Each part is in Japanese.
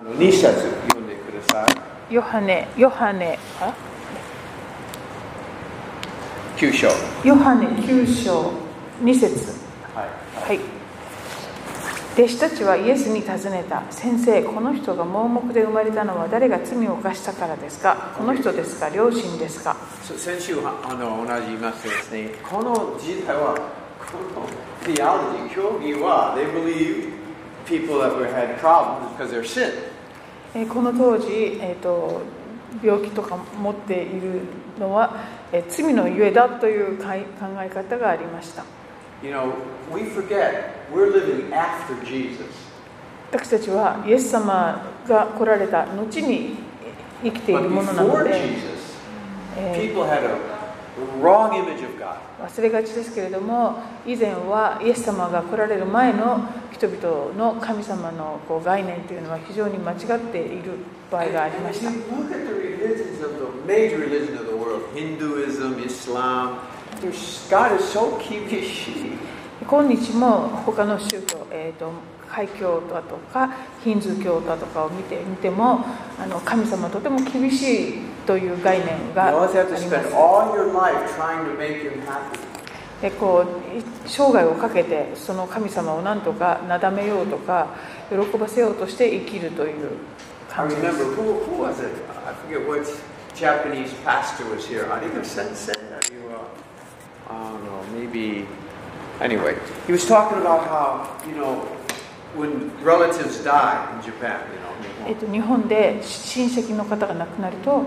あの2節読んでください。ヨハネ、ヨハネ、あ？9章。ヨハネ9章2節はい。はい。弟子たちはイエスに尋ねた。先生、この人が盲目で生まれたのは誰が罪を犯したからですか？この人ですか？両親ですか？そ先週はあの同じ言いましてですね、この時代は、この theology、教義は、they believe people that had problems because they're sin. えーこの当時、えーと、病気とか持っているのは、えー罪のゆえだという考え方がありました You know, we forget we're living after Jesus. 私たちはイエス様が来られた後に生きているものなの before で、Jesus, えー people had a 忘れがちですけれども、以前はイエス様が来られる前の人々の神様のこう概念というのは非常に間違っている場合がありました。今日も他の宗教、えーと海教だとかヒンズー教だとかを見てみてもあの神様とても厳しいという概念があります。こう生涯をかけてその神様を何とかなだめようとか喜ばせようとして生きるという感じです。日本で親戚の方が亡くなると、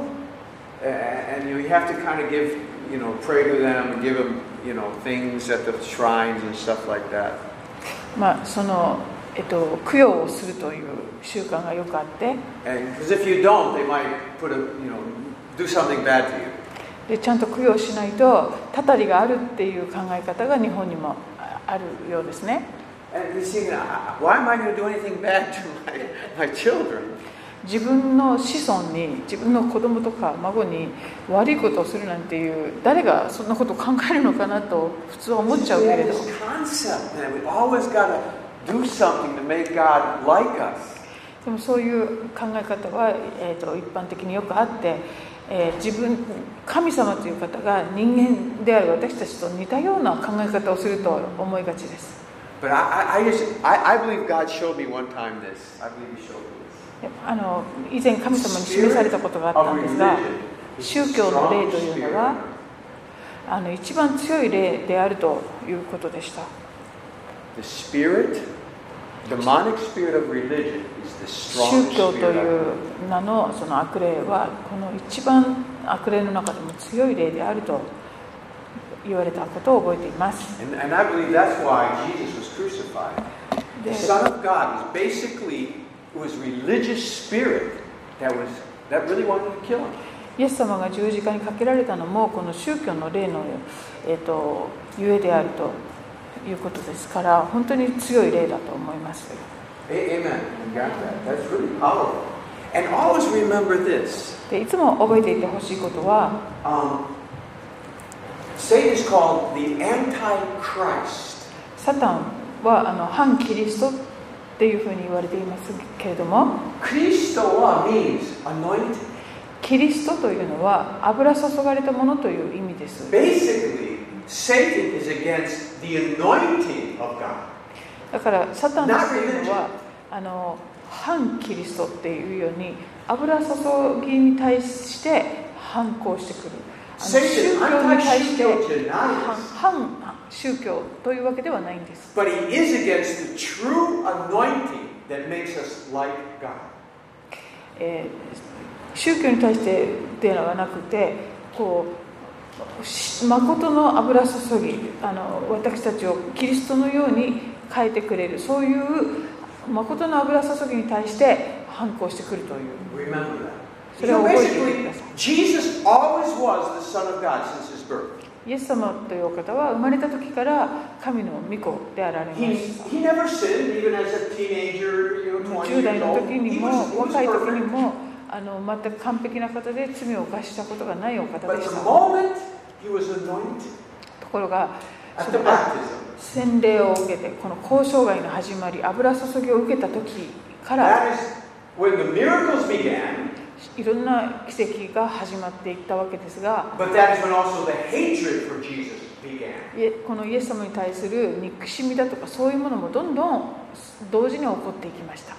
まあその、えっと、供養をするという習慣がよくあって、ちゃんと供養しないと、たたりがあるっていう考え方が日本にもあるようですね。自分の子孫に自分の子供とか孫に悪いことをするなんていう誰がそんなことを考えるのかなと普通は思っちゃうけれど。でもそういう考え方は、えー、と一般的によくあって、え、自分神様という方が人間である私たちと似たような考え方をすると思いがちです。But I, あの以前神様に示されたことがあったんですが宗教の例というのはあの一番強い例であるということでした。宗教という名の,その悪霊はこの一番悪霊の中でも強い例であると言われたことを覚えています。イエス様が十字架にかけられたのもこの宗教の例の、えー、とゆえであるということですから本当に強い例だと思います。いつも覚えていてほしいことは。Satan is called the Antichrist. サタンはあの反キリストっていうふうに言われていますけれども Christo means anointed. キリストというのは油注がれたものという意味です Basically, Satan is against the anointing of God. だからサタンというのはあの反キリストっていうように油注ぎに対して反抗してくる宗教に対して反宗教というわけではないんです But he is against the true anointing that makes us like God. えー宗教に対してではなくてこうし誠の油注ぎあの私たちをキリストのように変えてくれるそういう誠の油注ぎに対して反抗してくるという Remember that. それを覚えてください。イエス様という方は生まれた時から神の御子であられます。10代の時にも若い時にもあの全く完璧な方で罪を犯したことがないお方でした。ところが、その洗礼を受けて、この交渉外の始まり、油注ぎを受けた時から。いろんな奇跡が始まっていったわけですが、このイエス様に対する憎しみだとか、そういうものもどんどん同時に起こっていきました。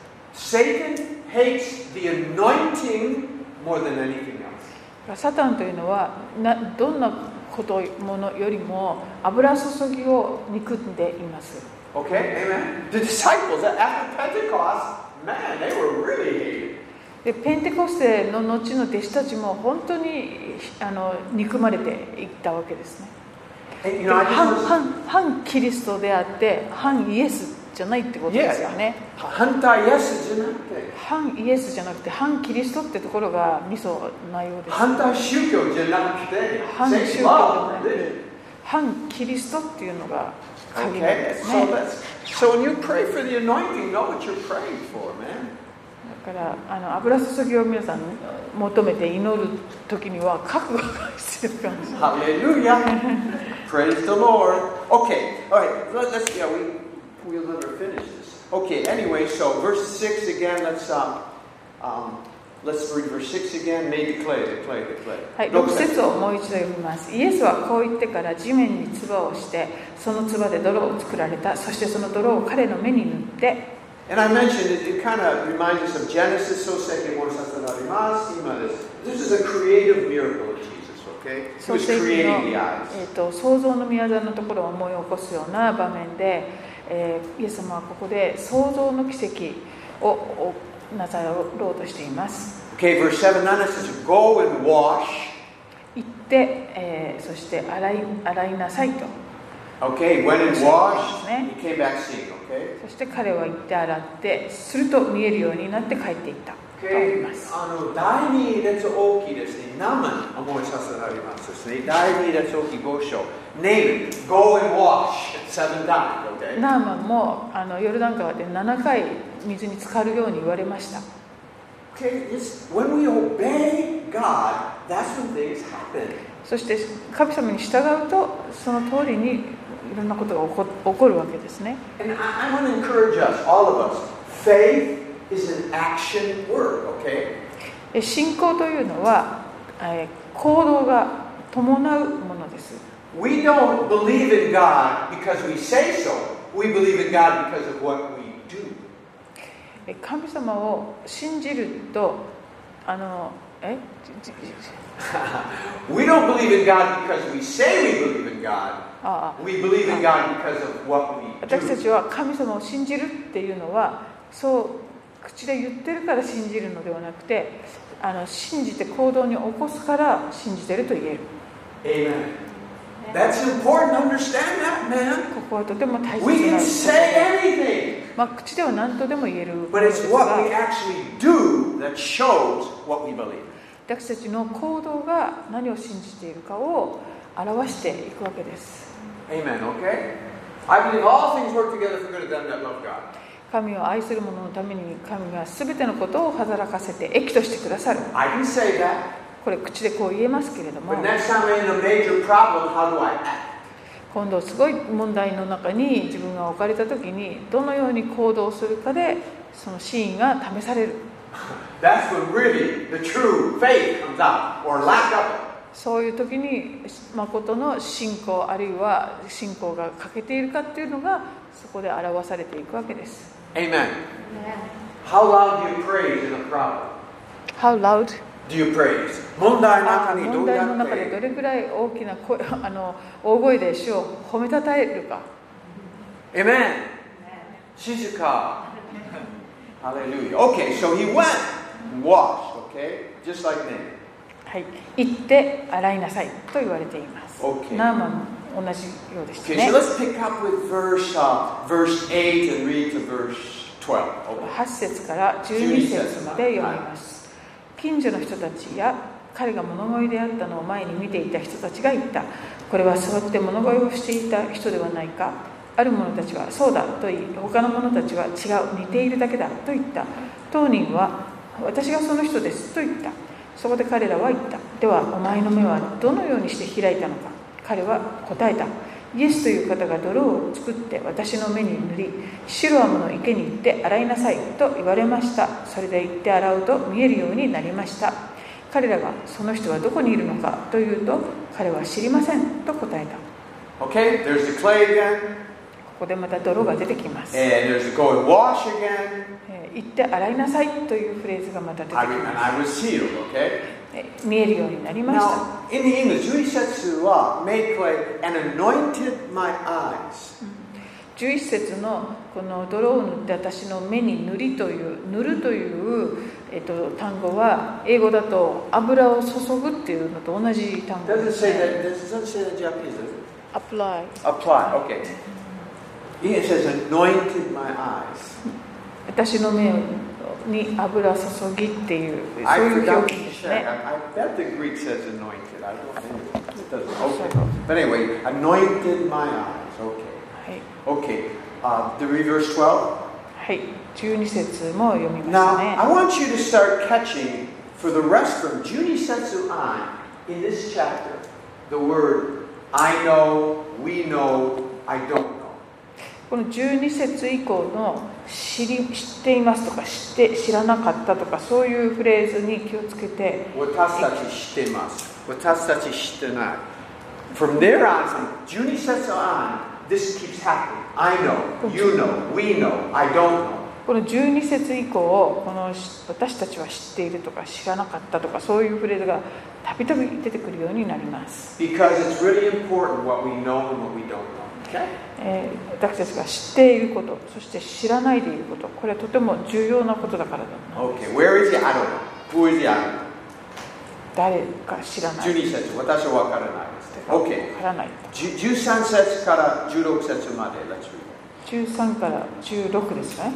サタンというのはどんなことものよりも油注ぎを憎んでいます。でペンテコステの後の弟子たちも本当にあの憎まれていったわけですね。you で know, 反 was, 反反キリストであって反イエスじゃないってことですよね。Hanta yes じゃなくて、反イエスじゃなくて反キリストってところがミソなようです。反宗教じゃなくて、反宗教でも love, なく religion. 反キリストっていうのが鍵なん Okay, です so ね。that's so when you pray for the anointing, know what you're praying for, man. だからあの油注ぎを皆さん求めて祈る時には覚悟が必要かもしれない Hallelujah. Praise the Lord. Okay, all right. Let, us yeah, we we'll never finish this. Okay. Anyway, so verse six again. Let's um, um, let's read verse six again. May declare, declare, declare. はい、Look 6 at- 節をもう一度読みます。イエスはこう言ってから地面に唾をして、その唾で泥を作られた。そしてその泥を彼の目に塗って、And I mentioned it, it kind of reminds us of Genesis. So second one This is a creative miracle of Jesus, okay? He 創 was creating the eyes. えー、と創造の宮座のところを思い起こすような場面で、えーイエス様はここで創造の奇跡ををなさろうとしています。Okay, verse 7 9 it says, Go and wash. 行って、えーそして洗い洗いなさいと。そして彼は行って洗って、すると見えるようになって帰っていった。Okay. あの第2列大きいですね、ナムン思いさせられますですね。第2列大きい5章、ナム、ゴーインワッシュ、7段、okay? ナムンもあのヨルダン川で7回水に浸かるように言われました。そして神様に従うと、その通りに。いろんなことが起こ,るわけですね。信仰というのは行動が伴うものです。神様を信じるとあのえ We don't believe in God because we say we believe in God. We believe in God because of what we 私た do. ちは神様を信じるっていうのはそう口で言ってるから信じるのではなくてあの信じて行動に起こすから信じてると言える Amen. That's important understand that, man. ここはとても大切 We な can こと say で、anything, まあ、口では何とでも言えるこ but it's す what we が actually do that shows what we believe. 私たちの行動が何を信じているかを表していくわけです Amen, okay? I believe all things work together for good of them that love God. 神を愛する者のために神が全てのことを働かせて益としてくださる I can say that, これ口でこう言えますけれども but next time I'm in a major problem, how do I act? 今度すごい問題の中に自分が置かれた時にどのように行動するかでそのシーンが試される That's when really the true faith comes out, or lack of it. そういう時に誠の信仰あるいは信仰が欠けているかっていうのがそこで表されていくわけです Amen. How loud do you praise in a problem? How loud? Do you praise? 問題のあ中にど問うや題の中でどってれぐらい大きな声あの大声で主を褒めたたえるか Amen. 静か Hallelujah. Okay, so he went and washed, okay? Just like me. はい、行って洗いなさいと言われています。ナーマンも同じようでしたね。Okay, so、8節から12節まで読みます。近所の人たちや彼が物乞いであったのを前に見ていた人たちが言った。これは座って物乞いをしていた人ではないか。ある者たちはそうだと言い他の者たちは違う似ているだけだと言った。当人は私がその人ですと言った。そこで彼らは言った。ではお前の目はどのようにして開いたのか。彼は答えた。イエスという方が泥を作って私の目に塗りシロアムの池に行って洗いなさいと言われました。それで行って洗うと見えるようになりました。彼らがその人はどこにいるのかというと彼は知りませんと答えた。Okay, there's the clay again, ここでまた泥が出てきます。言って洗いなさいというフレーズがまた出てきます。Sealed, okay? 見えるようになりました。11節のこの泥を塗って私の目に塗りという塗るという、えっと、単語は英語だと油を注ぐっていうのと同じ単語です、ね。Apply. Apply. Okay. It says anointed my eyes. 私の目に油注ぎっていうそう I いう forgot 表 to 現です check. ね I, I bet the Greek says anointed. I don't know. It doesn't. Okay. But anyway, anointed my eyes. Okay. はい、 Okay. Uh, the read verse 12. はい、12節も読みま Now, すね I want you to start catching for the rest from Junisetsu on in this chapter the word I know, we know, I don't know. この12節以降の知,っていますとか知って知らなかったとかそういうフレーズに気をつけて。私たち知っています。私たち知ってない。From there on 12節 on this keeps happening. I know you know we know I don't know. この12節以降この私たちは知っているとか知らなかったとかそういうフレーズがたびたび出てくるようになります。Because it's really important what we know and what we don't えー私たちが知っていることそして知らないでいることこれはとても重要なことだからだ Okay, where is he? I don't know. Who is he? I don't know. 誰か知らない12節、私は分からないです。Okay. わからないじゅ13節から16節まで Let's read. 13から16ですね、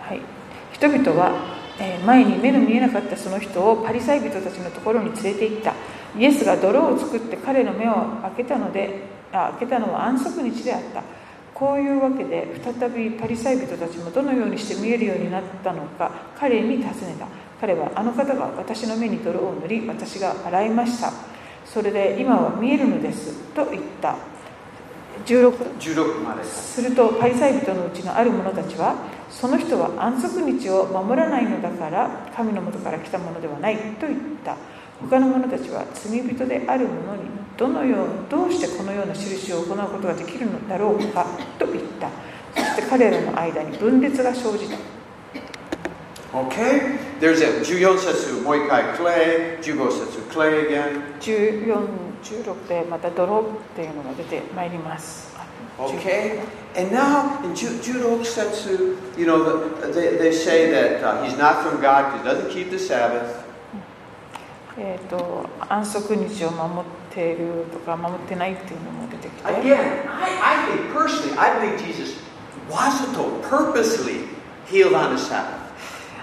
はい、人々は、えー前に目の見えなかったその人をパリサイ人たちのところに連れて行ったイエスが泥を作って彼の目を開けたのであ開けたのは安息日であった。こういうわけで再びパリサイ人たちもどのようにして見えるようになったのか彼に尋ねた。彼はあの方が私の目に泥を塗り私が洗いました。それで今は見えるのですと言った。16 16まで。す。するとパリサイ人のうちのある者たちはその人は安息日を守らないのだから神の元から来たものではないと言った。他の者たちは罪人である者にどのようどうしてこのような印を行うことができるのだろうかと言ったそして彼らの間に分裂が生じた Okay? There's a 14節、もう一回 clay, 15節 clay again. 14、16でまた泥っていうのが出てまいります Okay? And now in Ju- 16節, you know, the, they, they say that uh, he's not from God because he doesn't keep the Sabbath. えー、と安息日を守っているとか守ってないっていうのも出てきて Again, I, I think personally, I believe Jesus wasn't purposely healed on the Sabbath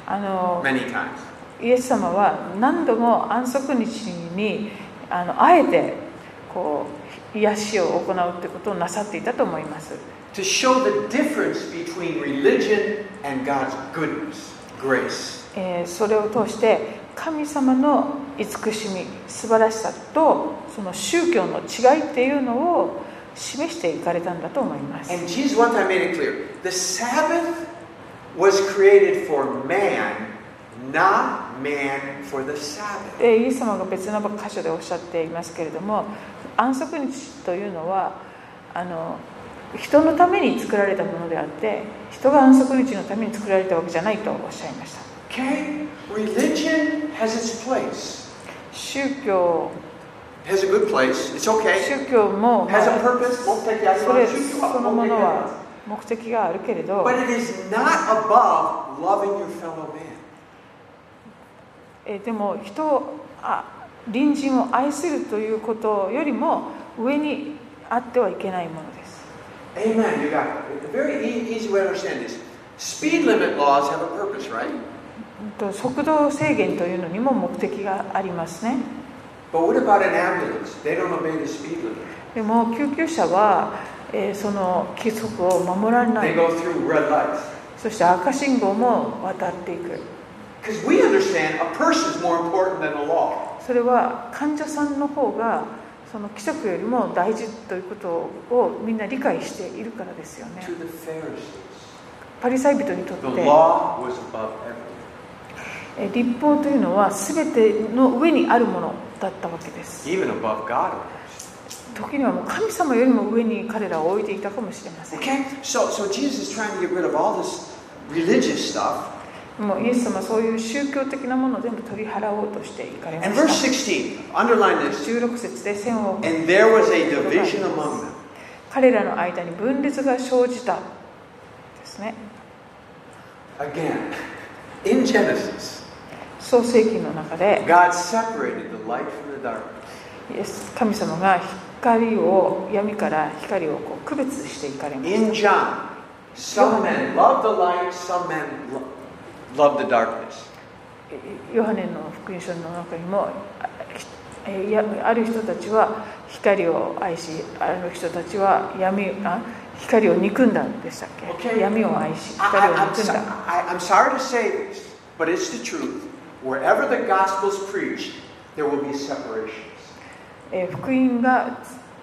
あの many times. イエス様は何度も安息日にあのあえてこう癒しを行うってことをなさっていたと思います To show the difference between religion and God's goodness, grace. えーそれを通して神様の慈しみ素晴らしさとその宗教の違いっていうのを示していかれたんだと思います。And Jesus one time made it clear. The Sabbath was created for man, not man for the Sabbath. でイエス様が別の箇所でおっしゃっていますけれども安息日というのはあの人のために作られたものであって人が安息日のために作られたわけじゃないとおっしゃいました Okay? Religion has its place. 宗教 Has a good place. It's okay. 宗教も、ま Has あ a purpose. 目的あります。それ宗教はそのものは目的があるけれど But it is not above loving your fellow man. えーでも人をあ隣人を愛するということよりも上にあってはいけないものです Amen. You got it. A very e- easy way to understand this. Speed limit laws have a purpose, right? 速度制限というのにも目的がありますね。でも救急車は、えー、その規則を守らない。そして赤信号も渡っていく。それは患者さんの方がその規則よりも大事ということをみんな理解しているからですよね。パリサイ人にとって。立法というのは全ての上にあるものだったわけです。時にはもう神様よりも上に彼らを置いていたかもしれません。もうイエス様そういう宗教的なものを全部取り払おうとしていかれました。16, 節で線を And 彼らの間に分裂が生じたですね。Again, 創世記の中で神様が光を闇から光をこう区別していかれました。ヨハネの福音書の中にもある人たちは光を愛しある人たちは闇あ光を憎んだんでしたっけ？闇を愛し光を憎んだ。I, I, Wherever the gospel's preached, there will be separations. えー福音が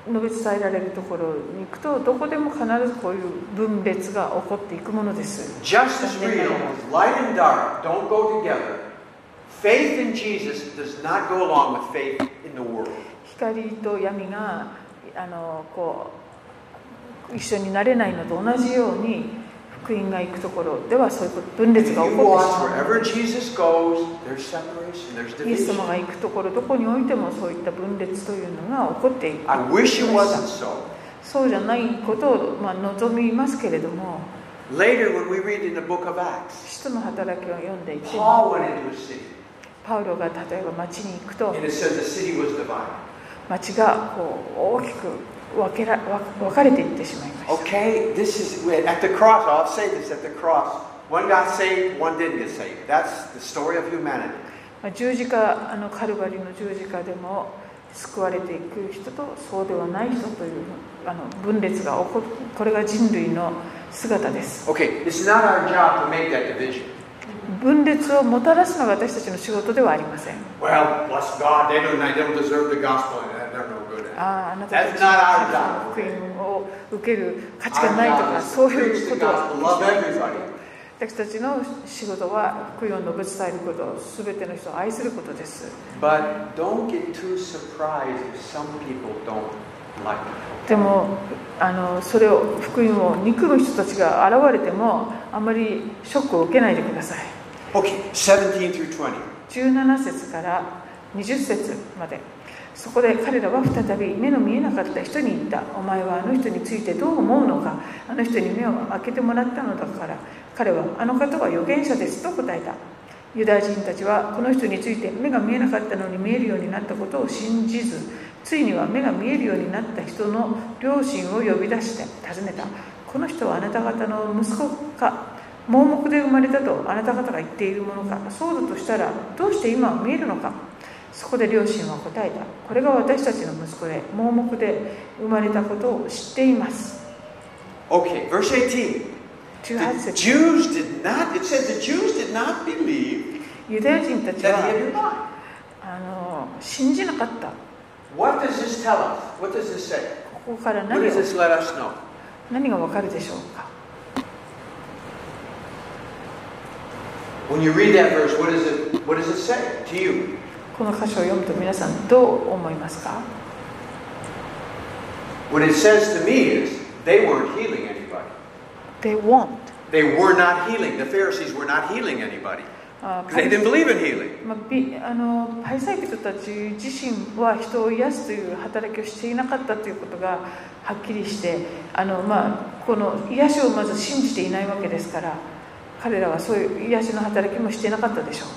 述べ伝えられるところに行くとどこでも必ずこういう分裂が起こっていくものです Just as real light and dark don't go together, faith in Jesus does not go along with faith in the world. 光と闇があのこう一緒になれないのと同じように音が行くところではそういう分裂が起こっていイエス様が行くところどこにおいてもそういった分裂というのが起こっていく。そうじゃないことをまあ望みますけれども。人の働きを読んでいてパウロが例えば町に行くと。町がこう大きく分け,ら分かれていってしまいました。OK 十字架あのカルバリの十字架でも救われていく人とそうではない人というあの分裂が起こるこれが人類の姿です。分裂をもたらすのは私たちの仕事ではありません。ああ、あなたたちの福音を受ける価値がないとか、そういう。私たちの仕事は福音を述べ伝えること、すべての人を愛することです。でもあのそれを福音を憎む人たちが現れてもあまりショックを受けないでください。Okay, 17 through 20. 17節から20節まで。そこで彼らは再び目の見えなかった人に言った。お前はあの人についてどう思うのか？あの人に目を開けてもらったのだから。彼はあの方は預言者ですと答えた。ユダヤ人たちはこの人について目が見えなかったのに見えるようになったことを信じずついには目が見えるようになった人の両親を呼び出して尋ねた。この人はあなた方の息子か？盲目で生まれたとあなた方が言っているものか？そうだとしたらどうして今は見えるのか？そこで両親は答えた。これが私たちの息子で盲目で生まれたことを知っています。Okay, verse 18. 18 The 節 Jews did not, it says the Jews did not believe ユダヤ人たち that he は had been blind. あの信じなかった What does this tell us? What does this say? ここから What 何 does を this let us know? 何がわかるでしょうか When you read that verse, what does it what does it say to you? この箇所を読むと皆さんどう思いますか What it says to me is they weren't healing anybody. They won't They were not healing. The Pharisees were not healing anybody あ because They didn't believe in healing. まあ、びあのパリサイ人たち自身は人を癒すという働きをしていなかったということがはっきりしてあの、まあ、この癒しをまず信じていないわけですから彼らはそういう癒しの働きもしていなかったでしょう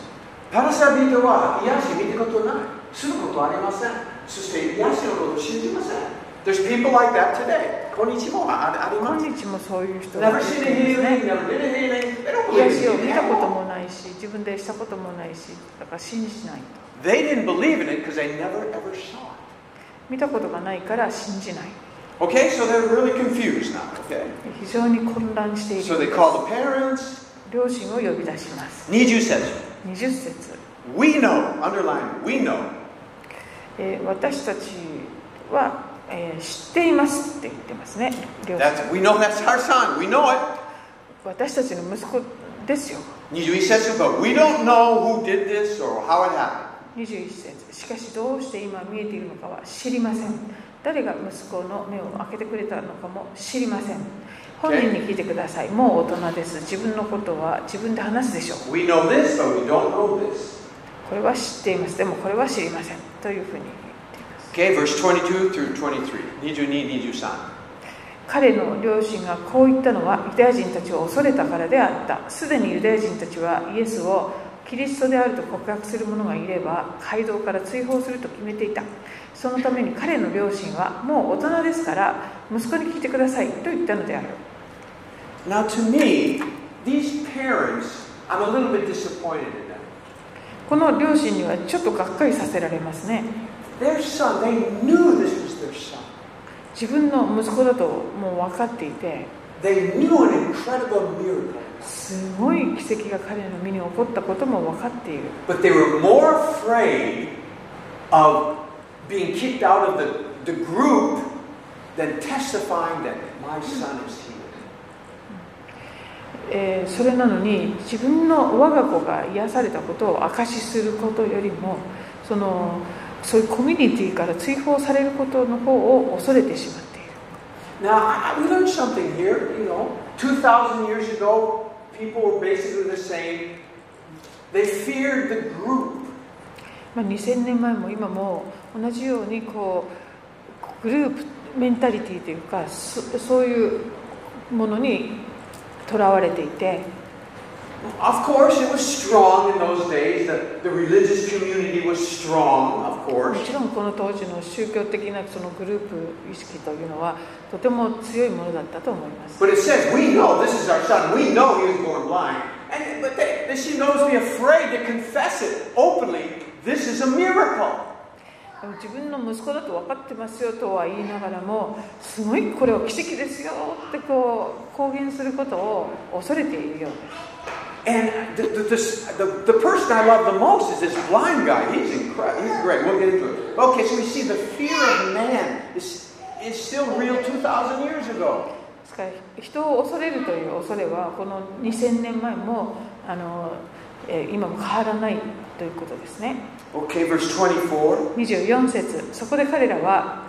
パラサビトは癒し見たことない。することありません。そして癒しのことを信じません。There's people like that today. 今日もああります。今日もそういう人が Never い seen る a healing, ね never did a healing. They don't 癒 believe しを見.たこともないし自分でしたこともないしだから信じない They didn't believe in it because they never ever saw it. 見たことがないから信じない Okay, so they're really confused now. Okay. 非常に混乱してい So る they call the parents. 両親を呼び出します20 says, 20節 We know, underline, we know えー私たちは、えー知っていますって言ってますね両親。That's, we know that's our son. We know it. 私たちの息子ですよ。21節 but we don't know who did this or how it happened. 21節。しかしどうして今見えているのかは知りません。誰が息子の目を開けてくれたのかも知りません。本人に聞いてください。もう大人です。自分のことは自分で話すでしょう。We know this, but we don't know this. これは知っています。でもこれは知りません。というふうに Okay, verse 22 through 23. 22, 23. 彼の両親がこう言ったのはユダヤ人たちを恐れたからであったすでにユダヤ人たちはイエスをキリストであると告白する者がいれば街道から追放すると決めていたそのために彼の両親はもう大人ですから息子に聞いてくださいと言ったのである Now, to me, these parents, I'm a little bit disappointed in them. この両親にはちょっとがっかりさせられますね Their son, they knew this was their son. 自分の息子だともう分かっていて They knew an incredible miracle. すごい奇跡が彼の身に起こったことも分かっている But they were more afraid of being kicked out of the, the group than testifying that my son is healed. えーそれなのに自分の我が子が癒されたことを証しすることよりもそのそういうコミュニティから追放されることの方を恐れてしまっている Now, we learned something here, you know. 2,000 years ago, people were basically the same. They feared the group. まあ、2000年前も今も同じようにこうグループメンタリティというかそそういうものにとらわれていて Of course, it was strong in those days. The, the religious community was strong, of も course. ちろんこの当時の宗教的なそのグループ意識というのはとても強いものだったと思います But it says, we know this is our son. We know he was born blind. And, but they, they seem to be afraid to confess it openly. This is a miracle. 自分の息子だと分かってますよとは言いながらもすごいこれは奇跡ですよってこう公言することを恐れているようです And the, the, the, the person I love the most is this blind guy. He's incredible. He's great. We'll get into it. Okay, so we see the fear of man is, is still real 2,000 years ago. 人を恐れるという恐れはこの2000年前もあの、えー今も変わらないということですね Okay, verse 24. 24節そこで彼らは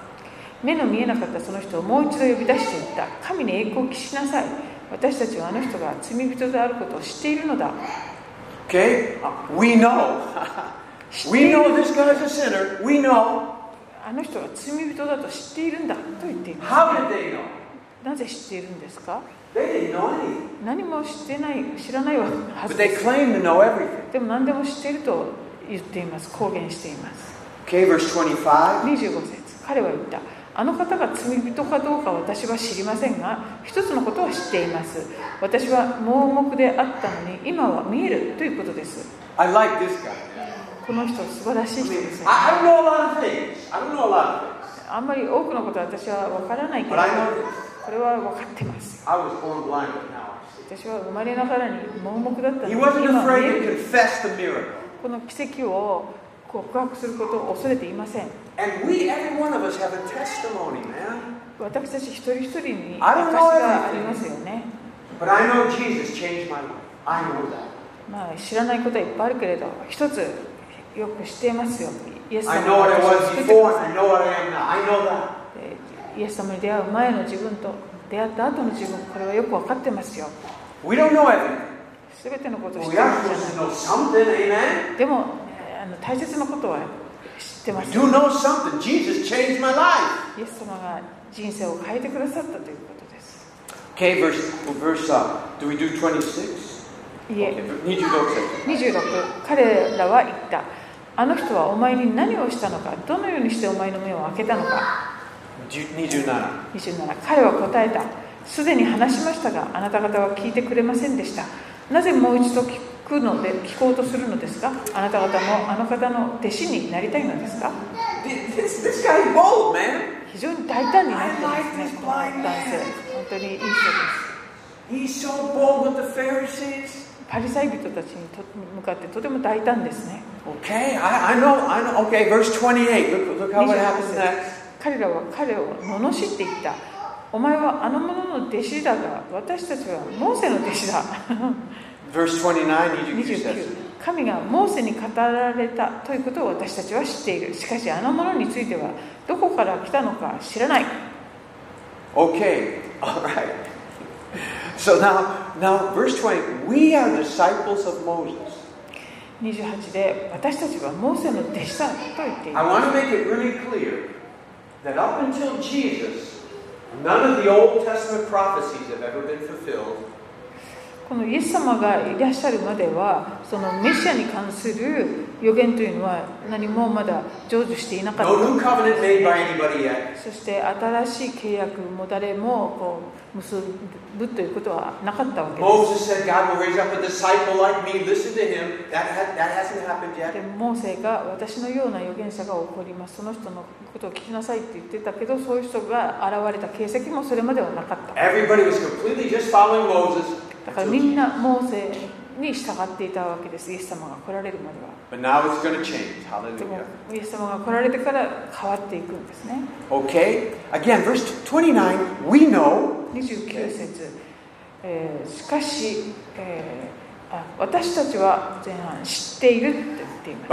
目の見えなかったその人をもう一度呼び出していった神に栄光を期しなさい私たちはあの人が罪人であることを知っているのだ Okay, uh, we know. we know this guy's a sinner. We know. あの人が罪人だと知っているんだと言っています How did they know? なぜ知っているんですか They didn't know anything. 何も知ってない知らないは But ず they です claim to know everything. でも何でも知っていると言っています公言しています Okay, verse 25. 25節彼は言ったあの方が罪人かどうか私は知りませんが一つのことは知っています私は盲目であったのに今は見えるということです I like this guy. この人素晴らしい人ですね I, don't know a lot of things. I don't know a lot of things. あんまり多くのことは私は分からないけど.これは分かってます I was born blind, but now I see. 私は生まれながらに盲目だったのに.この奇跡を告白することを恐れていません私たち一人一人に証しがありますよね。まあ知らないことはいっぱいあるけれど、一つよく知っていますよ。イエス様に出会う前の自分と出会った後の自分、これはよく分かってますよ。すべてのことを知ってい。でも、大切なことは。知ってます do know something? Jesus changed my life. イエス様が人生を変えてくださったということです Okay, verse, verse, uh, do we do 26? いえ Okay, 26. 26彼らは言ったあの人はお前に何をしたのか？どのようにしてお前の目を開けたのか？27. 27彼は答えたすでに話しましたがあなた方は聞いてくれませんでしたなぜもう一度聞くので聞こうとするのですかあなた方もあの方の弟子になりたいのですか？This, this bold, man. 非常に大胆になってますねこの男性本当にいい人です He's so bold with the Pharisees. パリサイ人たちにと向かってとても大胆ですね Okay, I, I know, I know. Okay, verse 28. Look, look how what happens next. 彼らは彼を罵っていったお前はあの者の弟子だが私たちはモーセの弟子だ Verse 29, 29 says, 29神がモーセに語られたということを私たちは知っているしかしあの者についてはどこから来たのか知らない Okay, all right. So now, now, verse 20, we are disciples of Moses. 28で私たちはモーセの弟子だと言っている I want to make it really clear that up until Jesus, none of the Old Testament prophecies have ever been fulfilled. このイエス様がいらっしゃるまではそのメシアに関する予言というのは何もまだ成就していなかった.そして新しい契約も誰もこう結ぶということはなかったわけです。で.モーセが私のような預言者が起こります。その人のことを聞きなさいって言ってたけどそういう人が現れた形跡もそれまではなかっただからみんなモーセに従っていたわけです、イエス様が来られるまでは。でも、イエス様が来られてから変わっていくんですね。Okay? Again, verse29:29 節、ー、しかし、ーあ私たちは前半知っているっ言っています。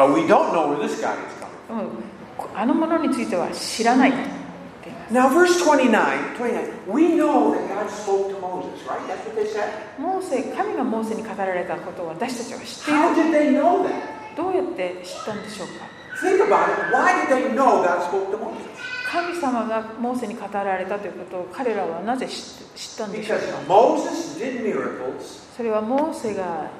あのについては知らない。Now, verse 29, 29, we know that God spoke to Moses, right? That's what they said. モーセ神がモーセに語られたことを私たちは知ってい How る did they know that? どうやって知ったんでしょうか Think about it. Why did they know God spoke to Moses? 神様がモーセに語られたということを彼らはなぜ知知ったんでしょうか Moses did miracles それはモーセが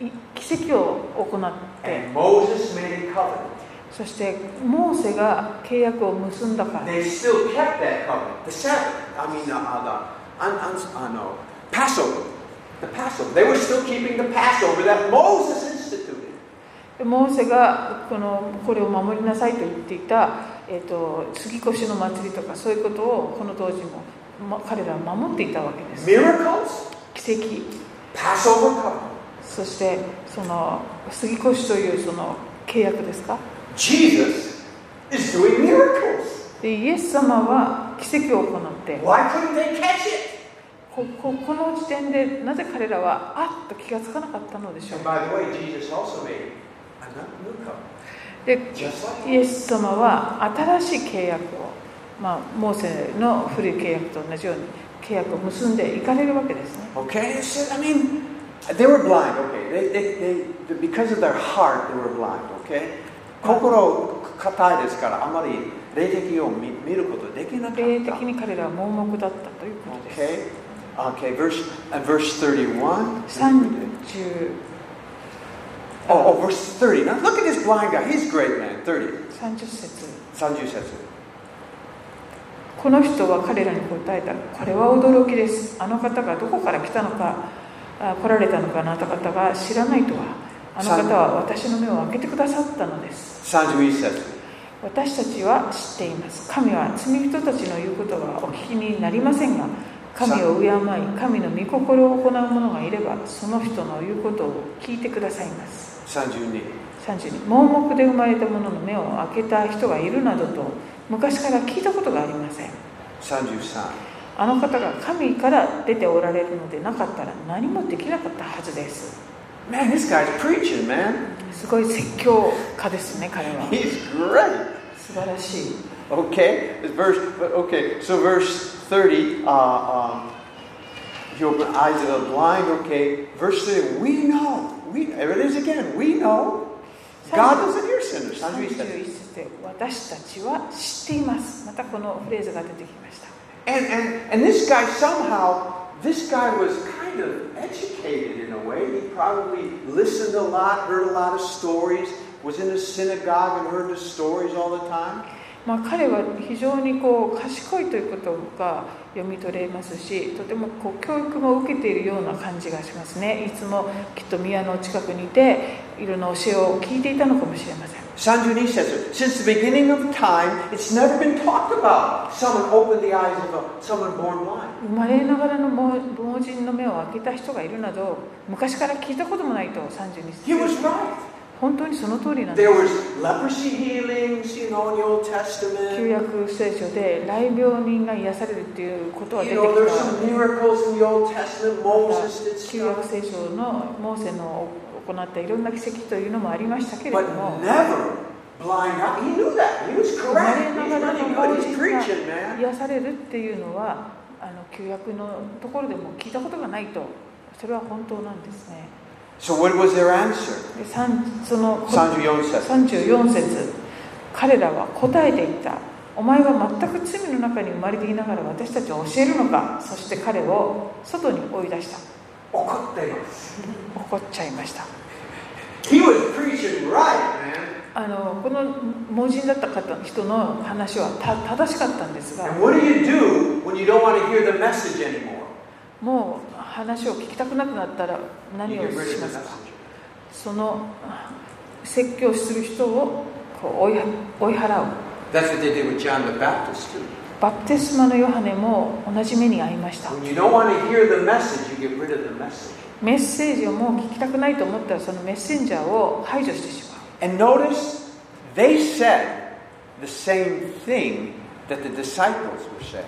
い奇跡を行って and Moses made a covenant. そしてモーセが契約を結んだから They still kept that covenant. The Sabbath, I mean, uh, uh, the un, un, uh, no, Passover. The Passover. They were still keeping the Passover that Moses instituted. でモーセがこのこれを守りなさいと言っていた、えー、と杉越の祭りとかそういうことをこの当時も、ま、彼らは守っていたわけです Miracles, 奇跡 Passover. そしてその杉越というその契約ですか Jesus is doing miracles. でイエス様は奇跡を行って Why couldn't they catch it? こここの時点でなぜ彼らはあっと気がつかなかったのでしょうか.でイエス様は新しい契約を、まあ、モーセの古い契約と同じように契約を結んでいかれるわけですね Okay, so, I mean, they were blind. Okay, they, they, they, because of their heart, they were blind. Okay, 心硬いですからあまり霊的を見見ることできなかった。霊的に彼らは盲目だったということです Okay, okay, verse and verse thirty-one. 30 Oh, oh, verse thirty. Now look at this blind guy. He's great, man. Thirty. 30節。この人は彼らに答えたこれは驚きですあの方がどこから来たのかあ来られたのかあな？た方が知らないとはあの方は私の目を開けてくださったのです。私たちは知っています神は罪人たちの言うことはお聞きになりませんが神を敬い神の御心を行う者がいればその人の言うことを聞いてくださいます三十二。32盲目で生まれた者の目を開けた人がいるなどと昔から聞いたことがありません三十三。あの方が神から出ておられるのでなかったら何もできなかったはずです Man, this guy's preaching, man. すごい説教家ですね彼は He's great. 素晴らしい Okay, this verse. Okay, so verse thirty. Uh, um, he opened eyes of the blind. Okay, verse thirty. We know. We. There it is again. We know. God doesn't hear sinners. 31節31節で私たちは知っていますまたこのフレーズが出てきました And and and this guy somehow. This guy was kind of educated in a way. He probably listened a lot, heard a lot of stories, was in a synagogue and heard the stories all the time. まあ、彼は非常にこう賢いということが読み取れますしとてもこう教育も受けているような感じがしますねいつもきっと宮の近くにいていろんな教えを聞いていたのかもしれません32 says, Since the beginning of time, it's never been talked about. Someone opened the eyes of a, someone born blind. 生まれながらの盲盲人の目を開けた人がいるなど昔から聞いたこともないと32 He 節 was right. 本当にその通りなんです。旧約聖書で、大病人が癒されるっていうことは出てきた。ので、旧約聖書のモーセの行ったいろんな奇跡というのもありましたけれども、癒されるっていうのは、あの旧約のところでも聞いたことがないと、それは本当なんですね。So what was their answer? その34節。34節彼らは答えていったお前は全く罪の中に生まれていながら私たちを教えるのか？そして彼を外に追い出した怒っています。怒っちゃいました He was preaching right, man. あのこの盲人だった方人の話はた正しかったんですが And what do you do when you don't want to hear the message anymore? もう話を聞きたくなくなったら何をしますか.その説教する人をこう追い追い払う That's what they did with John the Baptist too. バプテスマのヨハネも同じ目に遭いました When you don't want to hear the message, you get rid of the message. メッセージをもう聞きたくないと思ったらそのメッセンジャーを排除してしまう And notice, they said the same thing that the disciples were saying.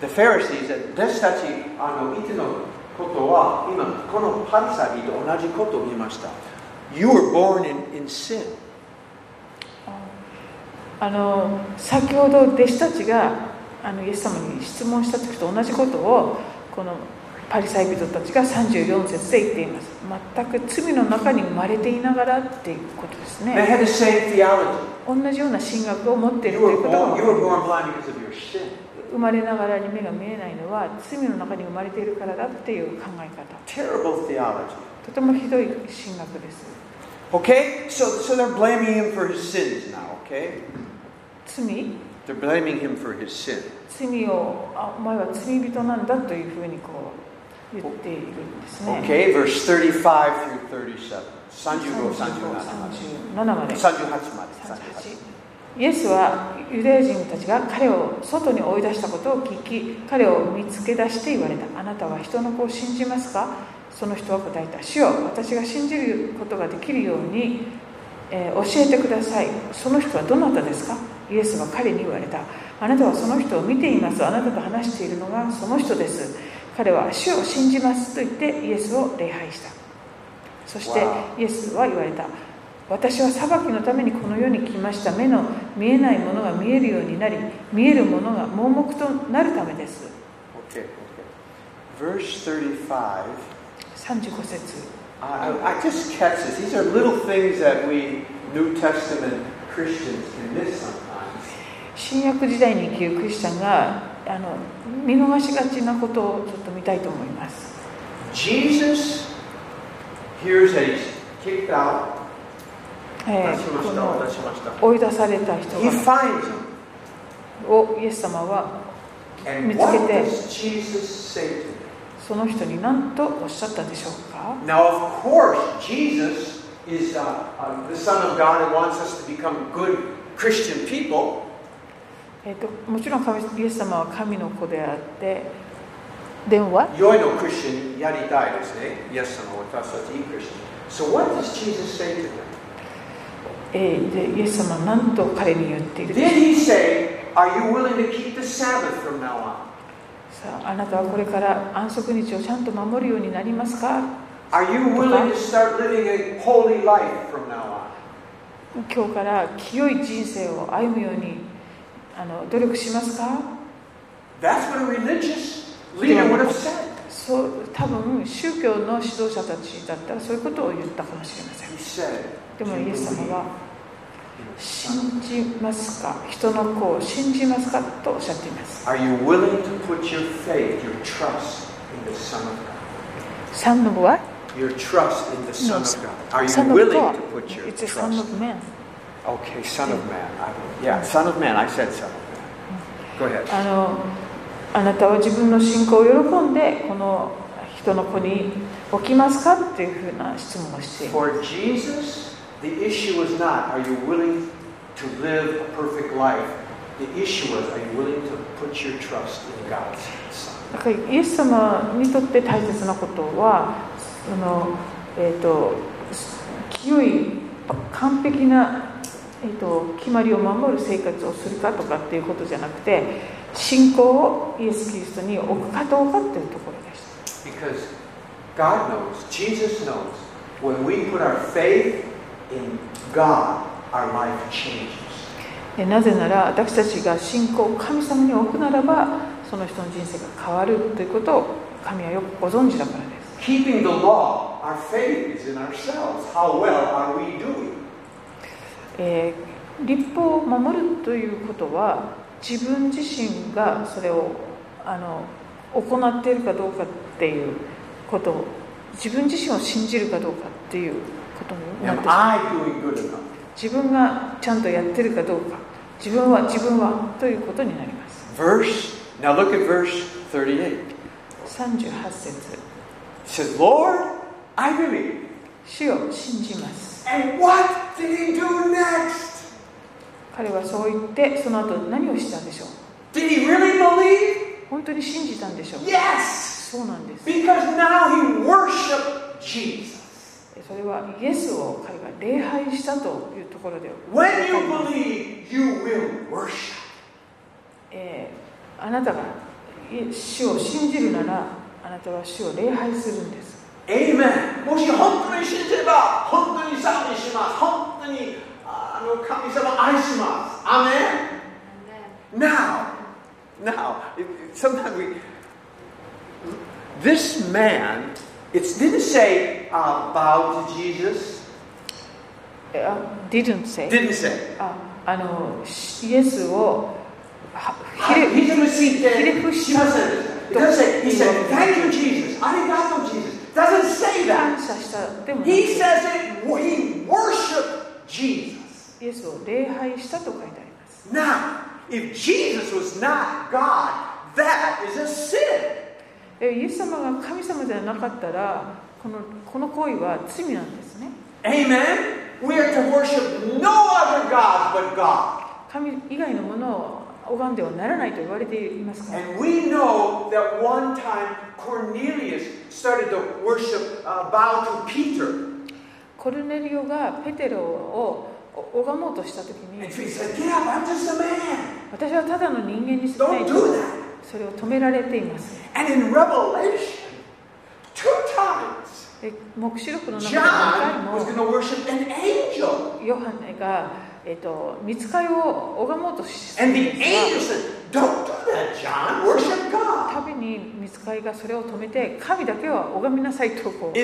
The Pharisees said, 私たちあの言ってのことは今このパリサリと同じことを言いました。You were born in, in sin. あの先ほど弟子たちがあのイエス様に質問した時と同じことをこのパリサイ人たちが34節で言っています全く罪の中に生まれていながらっていうことですね.同じような神学を持っている You とい were うことが born, you were born blind because of your sin. 生まれながらに目が見えないのは罪の中に生まれているからだっていう考え方 Terrible theology. とてもひどい神学です Okay? So, so they're blaming him for his sins now, okay? 罪 They're blaming him for his sin. 罪をあお前は罪人なんだというふうにこう言っているんですね Okay, verse 35 through 37. 35, 37まで38まで。38イエスはユダヤ人たちが彼を外に追い出したことを聞き彼を見つけ出して言われた。あなたは人の子を信じますか？その人は答えた。主よ私が信じることができるように、えー教えてください。その人はどなたですか？イエスは彼に言われた。あなたはその人を見ています。あなたと話しているのがその人です。彼は主を信じますと言ってイエスを礼拝した。そして.イエスは言われた私は裁きのためにこの世に来ました目の見えないものが見えるようになり見えるものが盲目となるためです Okay, okay. Verse 35. 35節 I, I just catch this. These are little things that we New Testament Christians can miss sometimes. 新約時代に生きるクリスチャンがあの見逃しがちなことをちょっと見たいと思います Jesus hears that he's kicked out. えーこの追い出された人.をイエス様は見つけて?その人に何とおっしゃったでしょうか Now, of course, Jesus is uh, uh, the Son of God and wants us to become good Christian people. えー、ともちろん神イエス様は神の子であって電話良いのクリスチャンやりたいですね。イエス様は私たちいいクリスチャン。So what does Jesus say to them? えー、でイエス様は何と彼に言っているでしょうさあ,あなたはこれから安息日をちゃんと守るようになりますか,か今日から清い人生を歩むようにあの努力しますか？そう多分宗教の指導者たちだったらそういうことを言ったかもしれません。でもイエス様は信?じますか人の子を信じますかとおっしゃっています Are you willing to put your faith, your trust in the Son of God? サンノブは Your trust in the Son of God. Are you willing to put your It's a son trust? of man Okay, Son of Man. I, yeah, Son of Man. I said Son of Man. Go ahead. あのあなたは自分の信仰を喜んでこの人の子に置きますかっていうふうな質問をしている For Jesus, the issue was not, are you willing to live a perfect life? The issue was, are you willing to put your trust in God's Son? だからイエス様にとって大切なことはその、えー、と 清い完璧な、えー、と決まりを守る生活をするかとかっていうことじゃなくて信仰をイエス・キリストに置くかどうかっていうところでした Because God knows, Jesus knows, when we put our faith in God, our life changes. でなぜなら私たちが信仰を神様に置くならばその人の人生が変わるということを神はよくご存知だからです Keeping the law, our faith is in ourselves. How well are we doing? えー立法を守るということは自分自身がそれをあの行っているかどうかっていうことを自分自身を信じるかどうかっていうことになってしまう?自分がちゃんとやってるかどうか自分は自分はということになります Verse, now look at verse 38. 38節 It says, Lord, I believe. 主を信じます And what did he do next? 彼はそう言ってその後何をしたんでしょう Did he really believe? 本当に信じたんでしょう Yes! そうなんです Because now he worshiped Jesus. それはイエスを彼が礼拝したというところで When you believe, you will worship. えーあなたがイエ主を信じるならあなたは主を礼拝するんです Amen. もし本当に信じれば本当に賛美します。本当にあの神様愛します。Amen. Now, now, it- it- sometimes we. This man, it didn't say uh, bow to Jesus. えあ didn't say Didn't say. ああのイエスをはひれ He's going to see ひれ伏します It doesn't say. He said, "Thank you, Jesus." Arigato, Jesus. Doesn't say 感 that. 謝したでもなく He says it. He worshipped Jesus. イエスを礼拝したと書いてあります Now, if Jesus was not God, that is a sin. えイエス様が神様じゃなかったらこのこの行為は罪なんですね Amen. We are to worship no other gods but God. 神以外のものを拝んではならないと言われていますから And we know that one time Cornelius started to worship, uh, bow to Peter. コルネリオがペテロを拝もうとした時 And に he said, Get up, I'm just a man. 私はただの人間に過ぎない Don't と do that. それを止められています。黙示録の中で回もヨハネが、えっ、と見つかりを拝もうとしているために、に見つかりがそれを止めて、神だけは拝みなさいとこう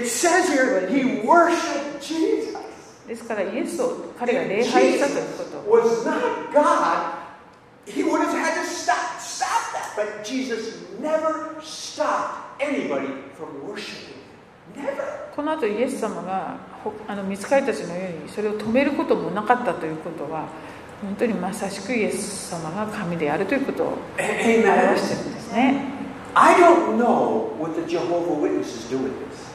言われます。ですから、イエスを彼が礼拝したということ。Stop that. But Jesus never stopped anybody from worshiping. Never. この後イエス様がほあの見つかりたちのようにそれを止めることもなかったということは本当にまさしくイエス様が神であるということを表.してるんですね I don't know what the Jehovah Witnesses do with this.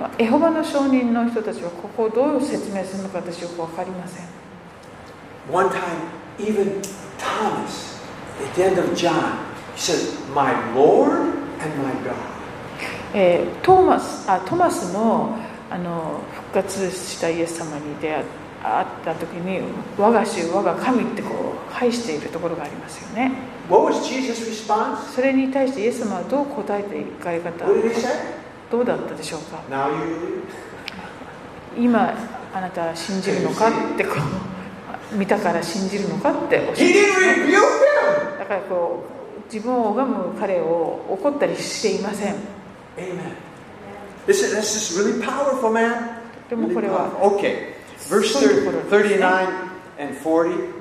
まあエホバの証人の人たちはここをどう説明するのか私よく分かりません One time, even Thomas, at the end of John, he says, My Lord and my God. えートーマスあトマスもあの復活したイエス様に出会会った時に「我が主我が神」ってこう拝しているところがありますよね What was Jesus' response? それに対してイエス様はどう答えていかれ方 What did he say? どうだったでしょうか？Now you? 今あなたは信じるのかってこう見たから信じるのかっておっしからこう自分を拝む彼を怒ったりしていません Amen. This is, this is really powerful, man. でも Really これは powerful. Okay. Verse 30, 39 and 40.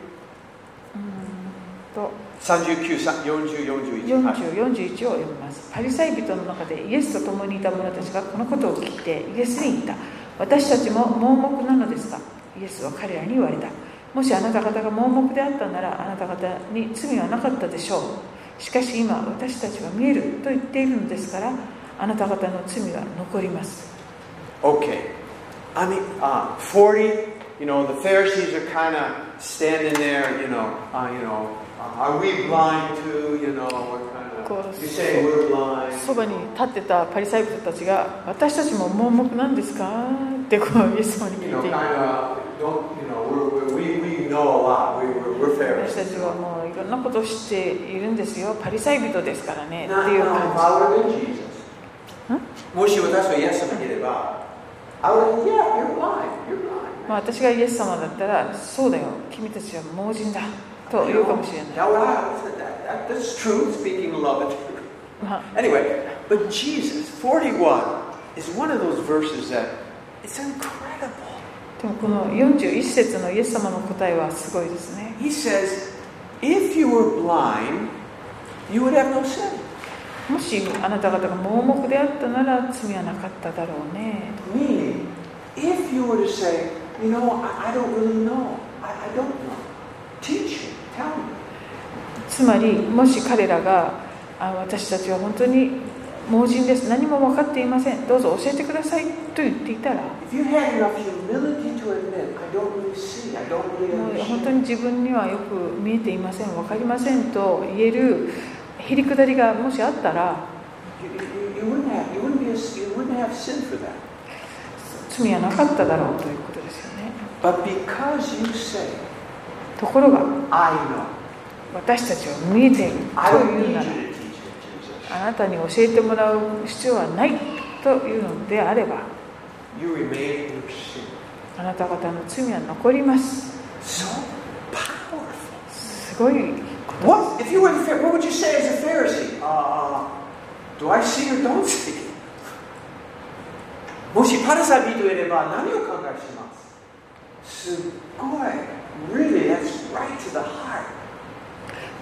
と 39, 40, 41. はい40、41を読みます。パリサイ人の中でイエスと共にいた者たちがこのことを聞いてイエスに言った。私たちも盲目なのですか？イエスは彼らに言われた。もしあなた方が盲目であったならあなた方に罪はなかったでしょう。しかし今私たちは見えると言っているのですからあなた方の罪は残ります。Okay. I mean, uh, 40, you know, the Pharisees are kind of standing there, you know, uh, you know, uh, are we blind too? You know, what kind of, you say we're blind. そばに立ってたパリサイ人たちが私たちも盲目なんですかってこうイエス様に You 聞い know, てい kind ます of don't, you know, we're, we're, we, we know a lot. We, we're, we're 私たち Pharisees. はもういろんなことを知っているんですよパリサイ人ですからねって Not, いう not 感 follower than Jesus. んもし私はイエス様にいれば、I would, yeah, you're blind, you're blind. じ、まあ、私がイエス様だったらそうだよ君たちは盲人だと言うかもしれない That, would- that, that, that's true, speaking love and truth. まあ Anyway, but Jesus, 41, is one of those verses that it's incredible. でもこの41節のイエス様の答えはすごいですね。もしあなた方が盲目であったなら罪はなかっただろうね。つまり、もし彼らが私たちは本当に盲人です。何も分かっていません。どうぞ教えてくださいと言っていたら、本当に自分にはよく見えていません、分かりませんと言える、へりくだりがもしあったら、罪はなかっただろうということですよね。ところが、私たちは無えでいる。あなたに教えてもらう必要はないというのであればあなた方の罪は残ります。すごいもしパルサビといす？すごい。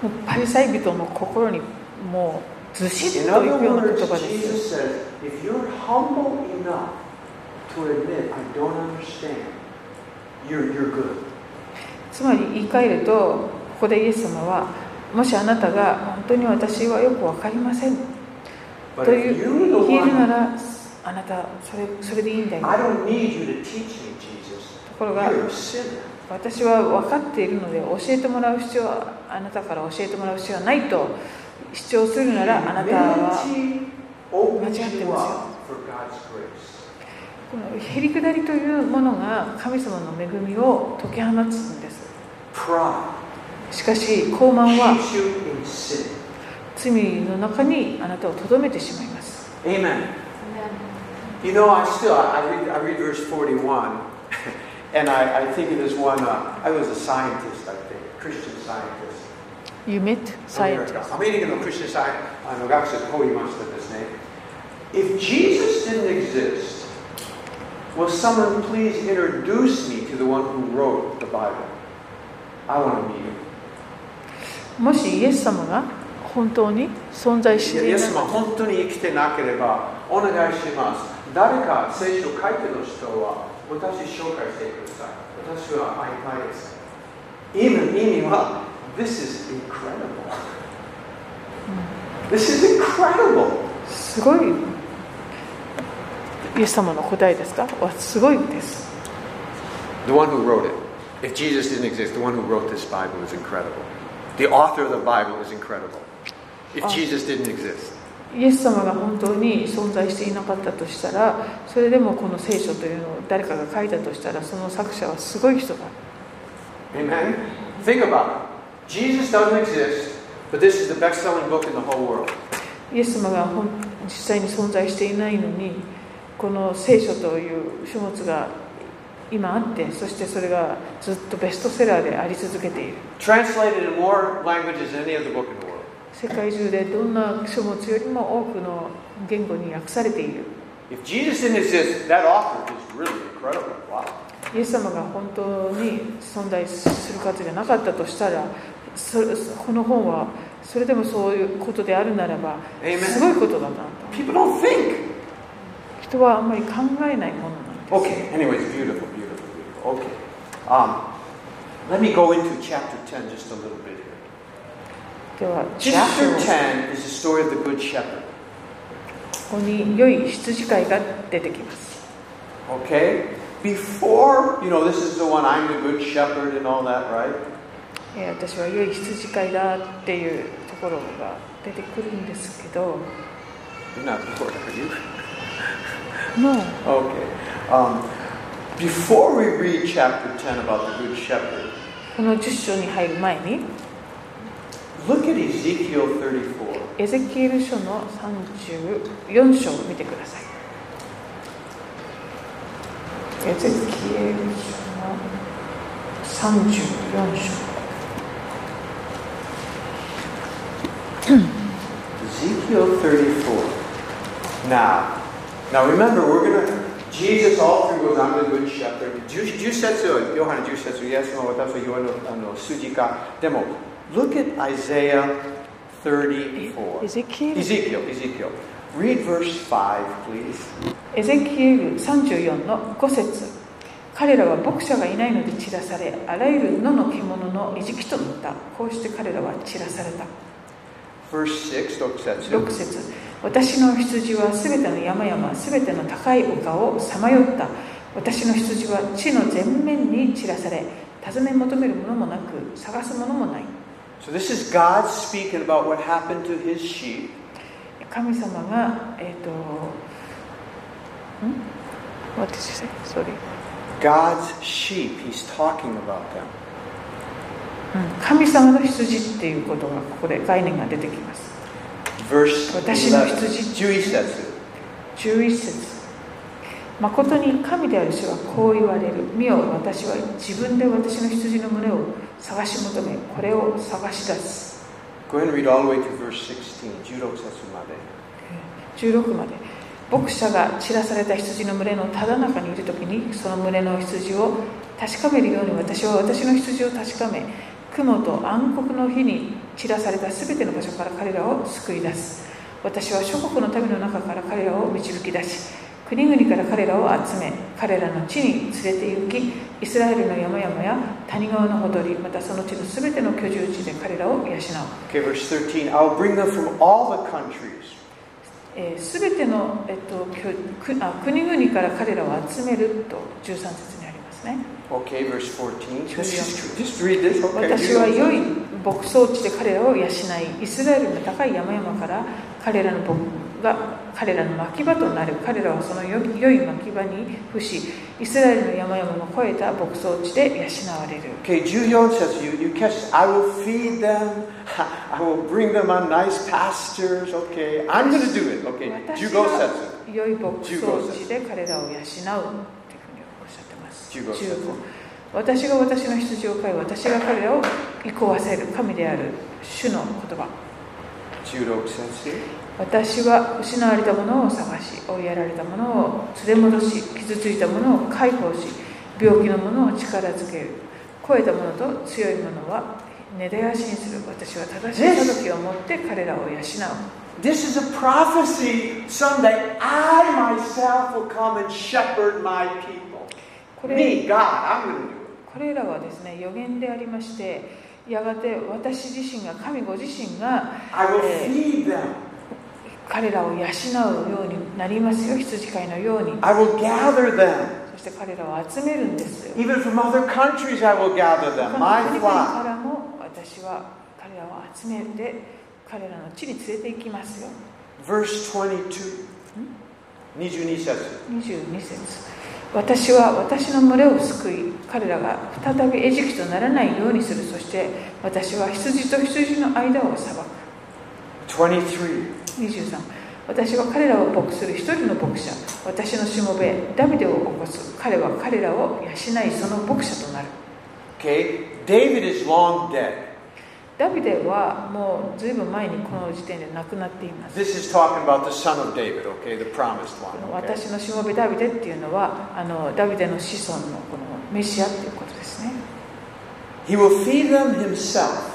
もう、パルサイ人の心にも。ずしっと言う言葉です。つまり言い換えると、ここでイエス様は、もしあなたが本当に私はよくわかりませんという言えるなら、あなたそれそれでいいんだよ。ところが、私は分かっているので、教えてもらう必要は、あなたから教えてもらう必要はないと。主張するならあなたは間違ってますよ。このへりくだりというものが神様の恵みを解き放つんですしかし傲慢は.罪の中にあなたをとどめてしまいます Amen. You know, I still I read I read verse forty-one, and I, I think of this one. Uh, I was a scientist, I think, Christian scientist. You met アメリカアメリカのクリスチャンサイあの学生こう言いましたですね。If Jesus didn't exist, will someone please introduce me to the one who wrote the Bible? I want to meet him. もしイエス様が本当に存在していなかっス様本当に生きてなければお願いします。誰か聖書書いてる人は私紹介してください。私は会いたいです。は This is incredible. This is incredible. たすごいイエス様の答えですかわすごいです The one who wrote it. If Jesus didn't exist, the one who wrote this Bible is incredible. The author of the Bible is incredible. If Oh. Jesus didn't exist. イエス様が本当に存在していなかったとしたらそれでもこの聖書というのを誰かが書いたとしたらその作者はすごい人だ Amen? Think about it. イエス様が本実際に存在していないのに、この聖書という書物が今あって、そしてそれがずっとベストセラーであり続けている。世界中でどんな書物よりも多くの言語に訳されている。イエス様が本当に存在する価値がなかったとしたら、そこの本はそれでもそういうことであるならば.すごいことだなと People don't think. 人はあんまり考えないものなんです Okay, anyways, beautiful, beautiful, beautiful. Okay. Um, let me go into chapter 10 just a little bit here. では Chapter 10 10 is the story of the Good Shepherd. ここに良い羊飼いが出てきます Okay? Before, you know, this is the one, I'm the Good Shepherd and all that, right? えー私は良い羊飼いだっていうところが出てくるんですけど You're not bored, are you? もう Okay. Um, Before we read chapter 10 about the Good Shepherd, この10章に入る前に look at Ezekiel 34. エゼキエル書の34章を見てくださいエゼキエル書の34章 Ezekiel 34. Now, now remember, we're going to, Jesus all through goes, I'm the good shepherd. 10 10節を、ヨハネ10節、イエスの私は言わぬあの筋か。でも、look at Isaiah 34. エゼキエル Ezekiel, Ezekiel. Read verse 5, please. エゼキエル34の5節彼らは牧者がいないので散らされあらゆる野の獣の餌食となったこうして彼らは散らされた 6, 6節。6節私の羊はすべての山々すべての高い丘をさまよった私の羊は地の全面に散らされ尋ね求めるものもなく探すものもない So this is God speaking about what happened to his sheep. 神様がえっ、とん What did you say? Sorry God's sheep, he's talking about them. うん神様の羊っていうことがここで概念が出てきます。私の11羊。11節。11節。誠に神である主はこう言われる。見よ私は自分で私の羊の胸を探し求めこれを探し出す。Go ahead and read all the way to verse 16. 16節まで。16まで。牧者が散らされた羊の群れのただ中にいる時にその群れの羊を確かめるように私は私の羊を確かめ雲と暗黒の日に散らされた全ての場所から彼らを救い出す私は諸国の民の中から彼らを導き出し国々から彼らを集め彼らの地に連れて行きイスラエルの山々や谷川のほとりまたその地の全ての居住地で彼らを養う Okay, verse 13. I will bring them from all the countries. えー、全ての、えっと、国々から彼らを集めると13節にありますね。私は良い牧草地で彼らを養い、イスラエルの高い山々から彼らの牧が彼らの牧場となる、彼らはその良い牧場に伏し、イスラエルの山々を越えた牧草地で養われる。Okay, 14節、you, you catch, I will feed them, I will bring them on nice pastures, okay, I'm gonna do it, okay, 15節。良い牧草地で彼らを養う。15節私が私の羊を飼い、私が彼らを憩わせる神である主の言葉。16節。私は失われたものを探し、追いやられたものを連れ戻し、傷ついたものを解放し、病気のものを力づける。肥えたものと強いものは根絶やしにする。私は正しい裁きを持って彼らを養う。This is a prophecy. Someday I myself will come and shepherd my people. これ Me, God, I'm going to do it. これらはですね予言でありましてやがて私自身が神ご自身が I will えー feed them. 彼らを養うようになりますよ羊飼いのように I will gather them. そして彼らを集めるんですよ Even from other countries, I will gather 他 them. の My flock. からも私は彼らを集めて彼らの地に連れて行きますよ Verse 22. 22節。22節私は私の群れを救い彼らが再び餌食とならないようにする。そして私は羊と羊の間を裁く。23. 23私は彼らを牧する一人の牧者。私のしもべダビデを起こす。彼は彼らを養いその牧者となる。Okay, David is long dead. ダビデはもうずいぶん前にこの時点で亡くなっています This is talking about the son of David, okay, the promised こ one. の Okay? 私のしもべダビデっていうのはあのダビデの子孫のこのメシアっていうことですね He will feed them himself.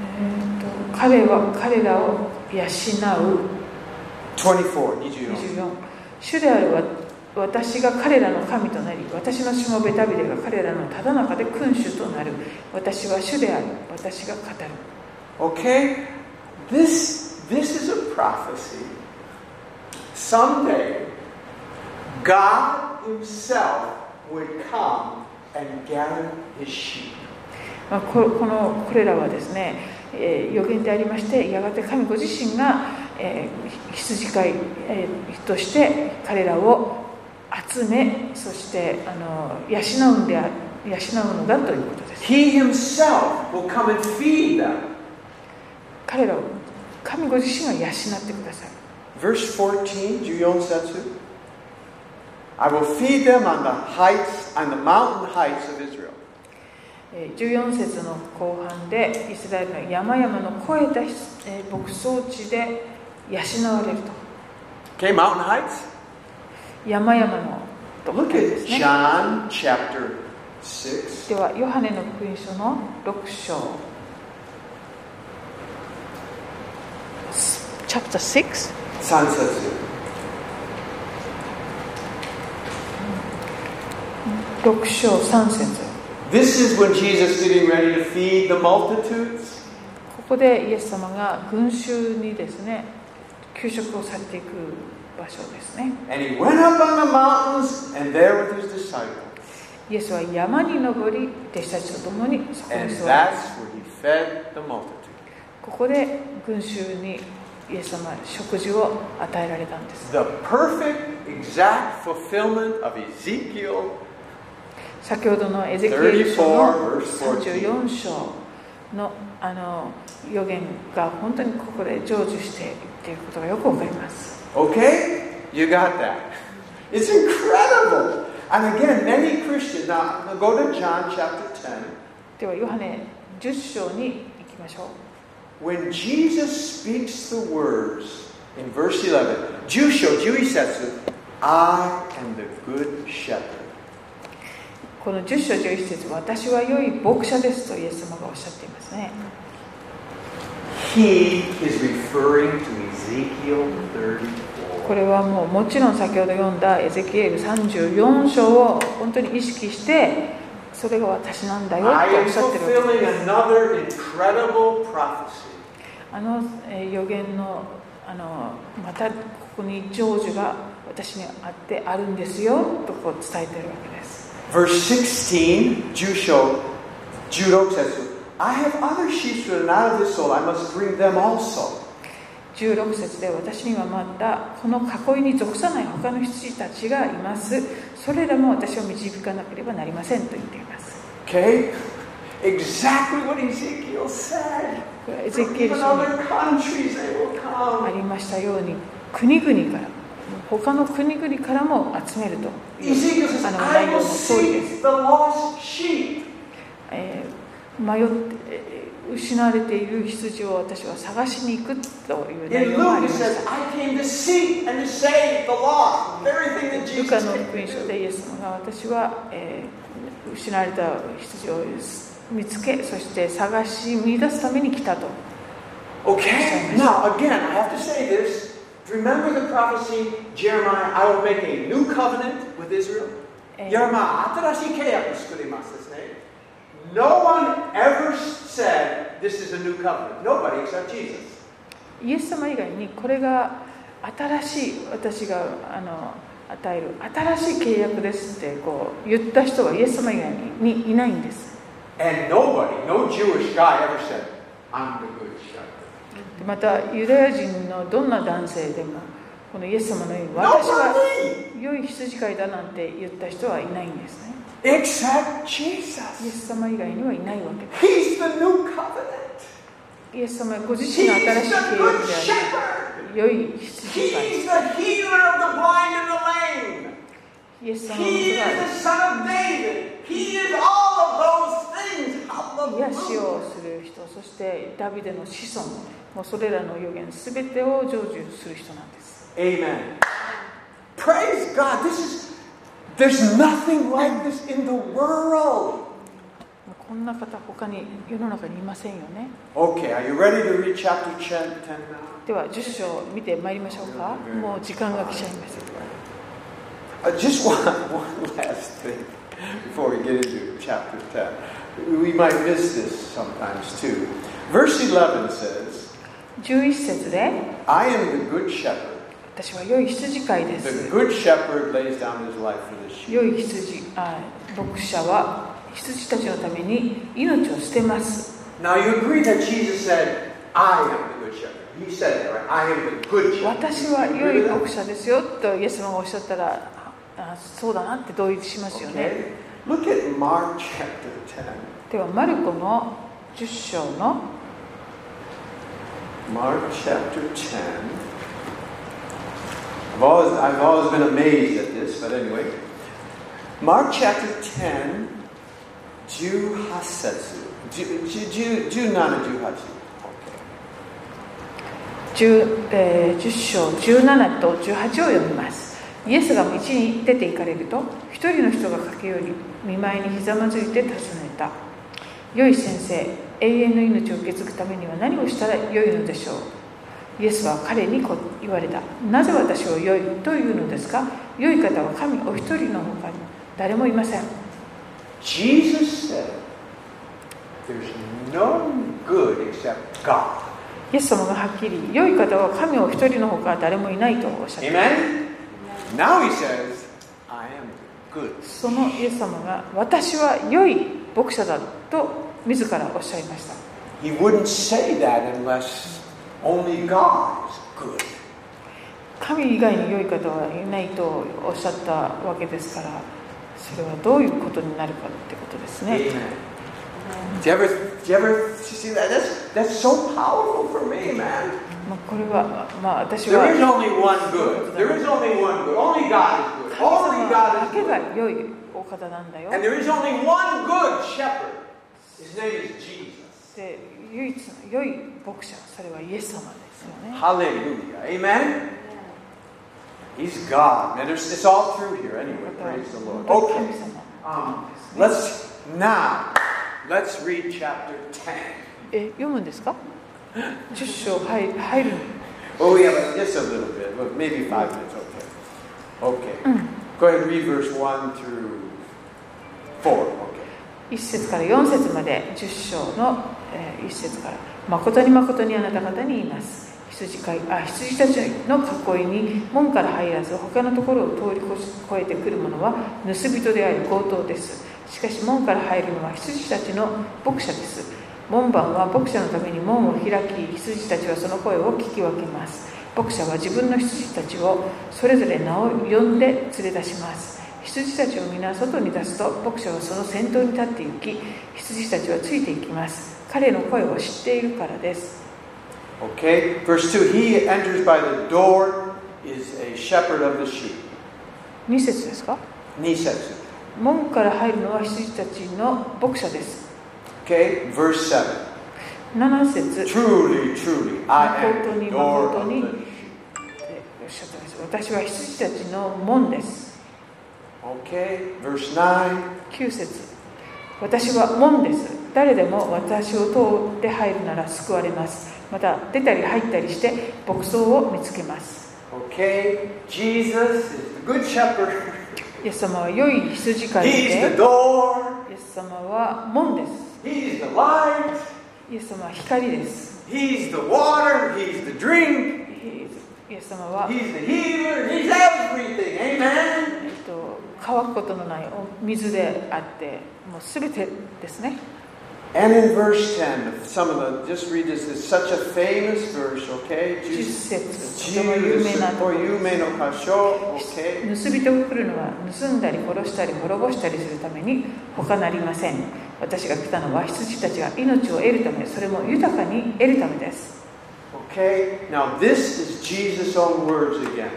えーと彼は彼らを養う 24, 24. 24主であるわ私が彼らの神となり私のしもべダビデが彼らのただ中で君主となる私は主である私が語る Okay? This this is a prophecy. Someday God himself would come and gather his sheep. まあ、ここのこれらはですね、えー予言でありましてやがて神ご自身が、えー羊飼い、えーとして彼らを集めそしてあの養うんであ養うのだということです He himself will come and feed them. 彼らを神ご自身が養ってください Verse 14, 14節 I will feed them on the heights, on the mountain heights of Israel. えー14節の後半でイスラエルの山々の越えた、えー牧草地で養われると Okay, mountain heights? 山々のところですね John chapter 6. ではヨハネの福音書の6章 Chapter 6 3節6章3節 This is when Jesus getting ready to feed the multitudes. ここでイエス様が群衆にですね給食をされていく場所ですね。イエスは山に登り、弟子たちと共に。ここで群衆にイエス様ある食事を与えられたんです。先ほどのエゼキエル四章の,あの予言が本当にここで成就しているということがよくわかります。Okay? You got that. It's incredible. And again, many Christians, now now go to John chapter 10. ではヨハネ10章に行きましょう When Jesus speaks the words in verse 11, 10章11節 I am the good shepherd. この10章11節私は良い牧者ですとイエス様がおっしゃっていますね He is referring to Ezekiel 34. これはもうもちろん先ほど読んだエゼキエル34章を本当に意識してそれが私なんだよておっしゃってるわけです.あのえー予言のあのまたここに成就が私にあってあるんですよとこう伝えてるわけです Verse 16, 10章16節16節で私にはまたこの囲いに属さない他の羊たちがいます。それらも私を導かなければなりませんと言っています。Okay? Exactly what Ezekiel said. エゼキエル書にありましたように国々から他の国々からも集めるとあの内。迷ってえー失われている羊を私は探しに行くという内容がありましたルカの福音書.でイエス様が私は、えー失われた羊を見つけそして探し見出すために来たと Okay, now again, I have to say this. Remember the prophecy, Jeremiah, I will make a new covenant with Israel? えー Jeremiah, 新しい契約作ります。イエス様以外にこれが新しい私があの与える新しい契約ですってこう言った人はイエス様以外にいないんです。またユダヤ人のどんな男性でもこのイエス様のように私は良い羊飼いだなんて言った人はいないんですね。イエス様以外にはいないわけ。です。イエス様ご自身の新しい契約であり、良い羊。イエス様の癒しをする人、そしてダビデの子孫、もうそれらの予言すべてを成就する人なんです。there's nothing like this in the world. こんな方他に世の中にいませんよね Okay, are you ready to read chapter 10, 10 now? では10章見てまいりましょうかもう時間が来ちゃいます Uh, just one, one last thing before we get into chapter 10. We might miss this sometimes too. Verse 11 says, 11節で I am the good shepherd. 私は良い羊飼いです。良い羊あ、牧者は羊たちのために命を捨てます。私は良い牧者ですよとイエス様がおっしゃったらあそうだなって同意しますよね。では、マルコの10章の。Mark chapter 10. I've always, I've always been amazed at this, but anyway. Mark chapter 10, 18節。10 10 17、18。10, えー10章17と18を読みますイエスが道に出て行かれると一人の人が駆け寄り見舞いにひざまずいて尋ねた「良い先生永遠の命を受け継ぐためには何をしたら良いのでしょう?」イエスは彼にこう言われた「なぜ私を良いというのですか？良い方は神お一人の他に誰もいません」Jesus said, There's no good except God. イエス様がはっきり「良い方は神お一人の他誰もいない」とおっしゃった Amen? Now he says, I am good. そのイエス様が私は良い牧者だと自らおっしゃいました He wouldn't say that unless 神以外に良い方はいないとおっしゃったわけですから、それはどういうことになるかってことですね。これは、まあ、私は、神様だけが良いお方なんだよ。で唯一の良い牧者それはイエス様ですよね Hallelujah. Amen? He's God. Man, there's, it's all through here anyway. Praise the Lord. 本当に Okay. 神様 Um, let's now let's read chapter 10. え読むんですか10章入入る Oh yeah, but just a little bit. Well, maybe five minutes. Okay. Okay. Go ahead and read verse one through four. Okay. 1節から4節まで10章の、1節から「誠に誠にあなた方に言います」羊飼いあ羊たちの囲いに門から入らず他のところを通り越し越えてくる者は盗人であり強盗です。しかし門から入るのは羊たちの牧者です。門番は牧者のために門を開き羊たちはその声を聞き分けます。牧者は自分の羊たちをそれぞれ名を呼んで連れ出します。羊たちを皆外に出すと牧者はその先頭に立って行き羊たちはついていきます彼の声を知っているからです Okay. Verse two. He enters by the door. Is a shepherd of the sheep. 2節ですか Nisetsu. 門から入るのは羊たちの牧者です Okay. Verse seven. 7節 Truly, truly, I am the door of the sheep. 私は羊たちの門です Okay. Verse nine. 9節私は門です誰でも私を通って入るなら救われますまた出たり入ったりして牧草を見つけます Okay. Jesus is the good shepherd. イエス様は良い羊飼い He's で.イエス様は門です He's the light. イエス様は光です He's the water. He's the drink. イエス様は、He's the healer. He's everything. Amen. えっと、乾くことのないお水であってもう全てですね And in verse 10, some of the, just read this, it's such a famous verse, okay? 10 Jesus, 節とても有名なところ for です you may know Kasho, okay? 盗人が来るのは盗んだり殺したり滅ぼしたりするために他なりません私が来たのは羊たちが命を得るためそれも豊かに得るためです Okay? Now, this is Jesus' own words again.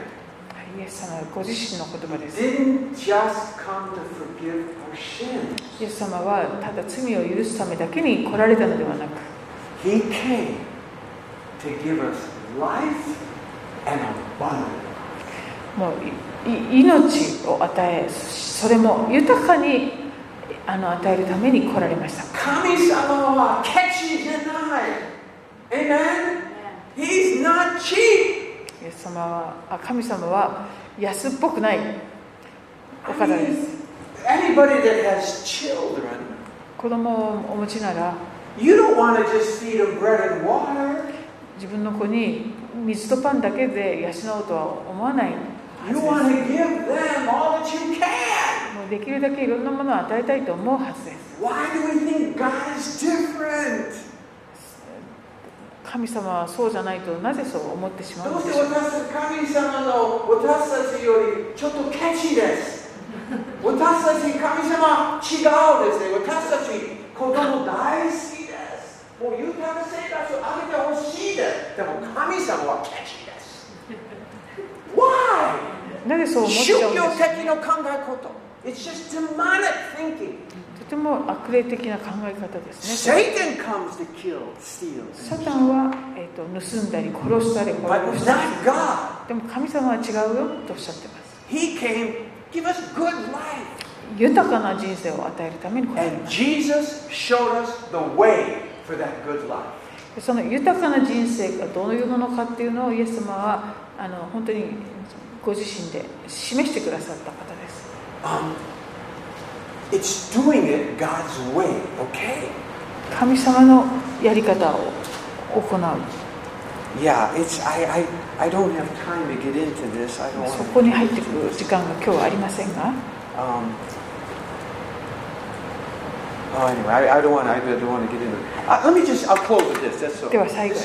イエス様はご自身の言葉です。イエス様はただ罪を許すためだけに来られたのではなく、もうい命を与え、それも豊かにあの与えるために来られました。神様はケチじゃない。Amen?He's! 神様は安っぽくないお方です。子供をお持ちなら自分の子に水とパンだけで養おうとは思わないで,もうできるだけいろんなものを与えたいと思うはずです。神様はそうじゃないとなぜそう思ってしまうのでしてょう？私たち神様の私たちよりちょっとケチです。私たち神様違うですね。私たち子供大好きです。もう豊か生活を上げてほしいです。でも神様はケチです。Why? なぜそう思っち宗ゃうんでしょう教的な考え方。It's just demonic thinking. とても悪霊的な考え方ですね Satan comes to kill, steal. サタンは、えー、と盗んだり殺したり殺したり.でも神様は違うよとおっしゃってます He came give us good life. 豊かな人生を与えるために来られ And ます Jesus showed us the way for that good life. でその豊かな人生がどういうものかっていうのをイエス様はあの本当にご自身で示してくださった方です Um, 神様のやり方を行う。そこに入ってくる時間が今日ありませんが。では最後。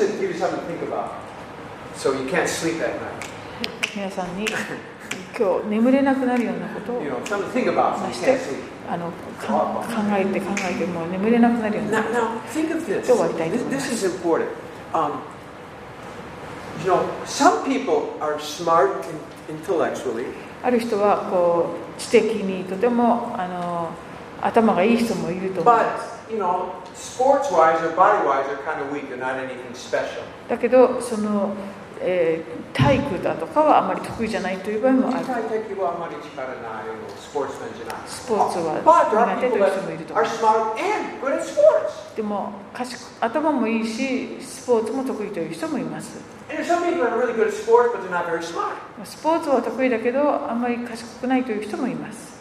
皆さんに今日眠れなくなるようなことを。あの考えて考えても眠れなくなるよ、ね、な。今日終わりたいと思す。ある人はこう知的にとてもあの頭がいい人もいると思う。だけどそのえー、体育だとかはあまり得意じゃないという場合もある。スポーツは苦手という人もいると。でも賢、頭もいいし、スポーツも得意という人もいます。スポーツは得意だけど、あまり賢くないという人もいます。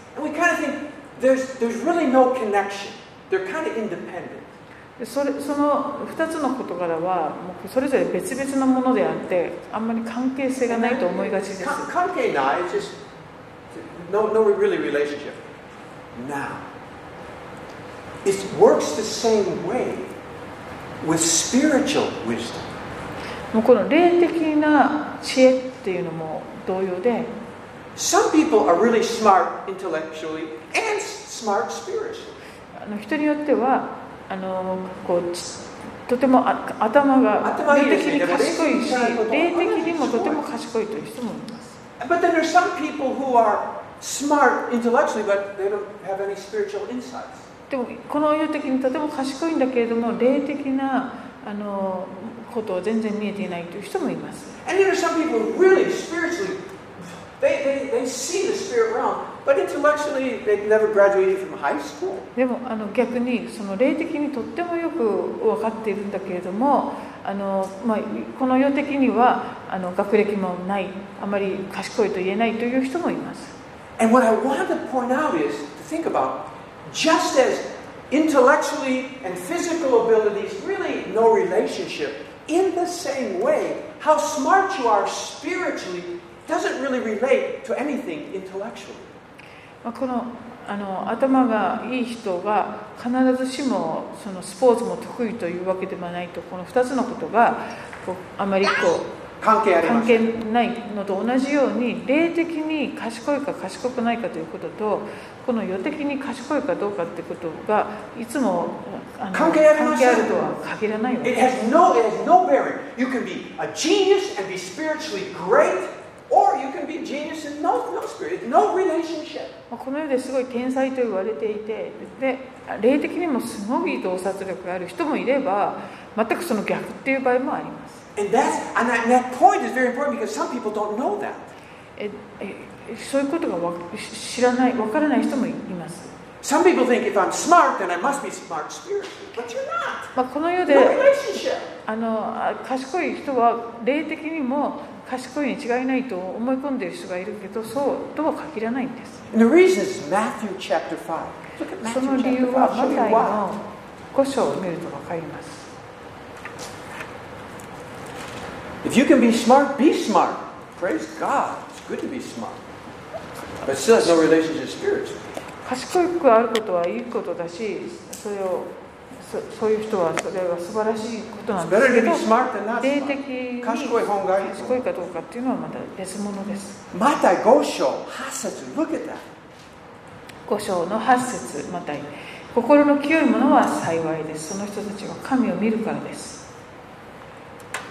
で、kind of、kind of independent でそれその2つの事柄はもうそれぞれ別々のものであってあんまり関係性がないと思いがちです Kan- Kanke na, it's just no, no really relationship. Now, it works the same way with spiritual wisdom. もうこの霊的な知恵っていうのも同様で Some people are really smart intellectually and smart spiritually. あの人によってはあのこうちとてもあ頭が霊的に賢いし霊的にもとても賢いという人もいます But then there's some people who are smart intellectually, but they don't have any spiritual insights. でもこの世的にとても賢いんだけれども霊的なあのことを全然見えていないという人もいます And then there's some people who really spiritually, they, they, they see the spirit realm, but intellectually they've never graduated from high school. でもあの逆にその霊的にとってもよく分かっているんだけれどもあの、まあ、この世的にはあの学歴もないあまり賢いと言えないという人もいます And what I want to point out is to think about just as intellectually and physical abilities really no relationship, in the same way, how smart you are spiritually doesn't really relate to anything intellectually. まあこのあの頭がいい人が必ずしもそのスポーツも得意というわけではないとこの2つのことがこうあまりこう関係ないのと同じように霊的に賢いか賢くないかということとこの世的に賢いかどうかということがいつもあの関係ありません。関係あるとは限らないわけ It です。Has no, it has no bearing. You can be a genius and be spiritually great, この世ですごい天才と言われていてで霊的にもすごい洞察力がある人もいれば全くその逆っていう場合もあります。そういうことがわ知らない、わからない人もいます。この世であの賢い人は霊的にも賢いに違いないと思い込んでいる人がいるけどそうとは限らないんです the reason is Matthew chapter 5. Look at その理由 chapter 5. はマタイ.の5章を見ると分かります If you can be smart, be smart. Praise God. It's good to be smart. But still has no relationship spiritually. 賢くあることはいいことだしそれをそそういう人はそれは素晴らしいことなんですけど霊.的に賢い方がいい賢いかどうかっていうのはまた別物ですマタイ5章8節 Look at that. 5章の8節また心の清い者は幸いですその人たちは神を見るからです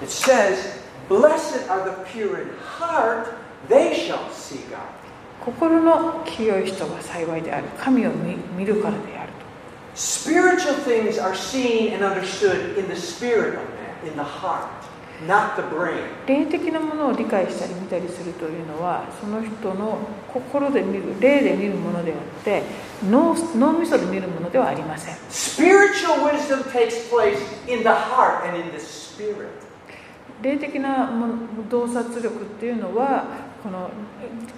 It says, Blessed are the pure in heart, they shall see God. 心の清い人は幸いである神を見見るからであると Spiritual things are seen and understood in the spirit of man, in the heart, not the brain. 霊的なものを理解したり見たりするというのはその人の心で見る霊で見るものであって脳脳みそで見るものではありません Spiritual wisdom takes place in the heart and in the spirit. 霊的な洞察力っていうのはこの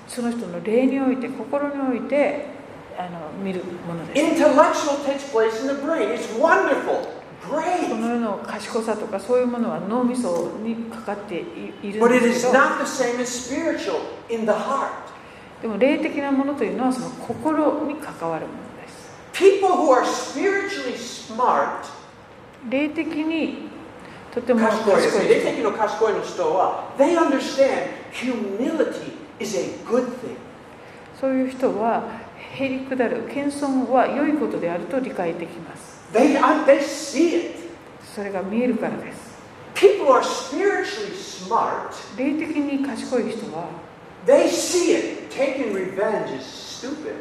その人の霊において心においてあの見るものです Intellectual takes place in the brain. It's wonderful, こ great. の世の賢さとかそういうものは脳みそにかかっていいる But ん it です is けど not the same as spiritual in the heart. でも霊的なものというのはその心に関わるものです People who are spiritually smart 霊的にとても賢いですね。賢い霊的の賢いの人は、they understand humility is a good thing. そういう人はへりくだる謙遜は良いことであると理解できます They, uh, they see it. それが見えるからです People are spiritually smart, 霊的に賢い人は、they see it. Taking revenge is stupid.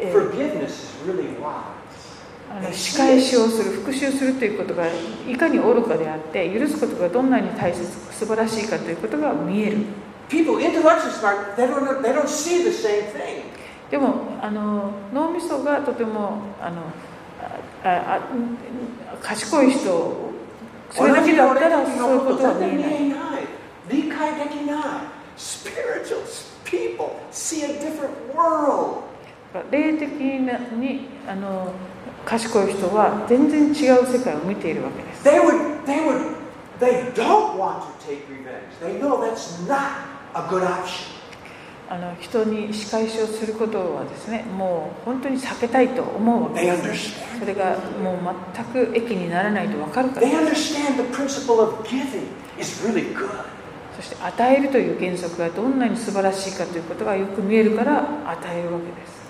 えー Forgiveness is really wise. 仕返しをする復讐するということがいかに愚かであって許すことがどんなに大切素晴らしいかということが見える People intellectually smart, they don't, they don't see the same thing. でもあの脳みそがとてもあのあああ賢い人それだけだったらそういうことは見えない理解できない。Spiritual people see a different world. 霊的にあの賢い人は全然違う世界を見ているわけです They would, they would, they don't want to take revenge. They know that's not a good option. あの人に仕返しをすることはですね、もう本当に避けたいと思うわけです、それがもう全く駅にならないと分かるから。そして与えるという原則がどんなに素晴らしいかということがよく見えるから与えるわけです。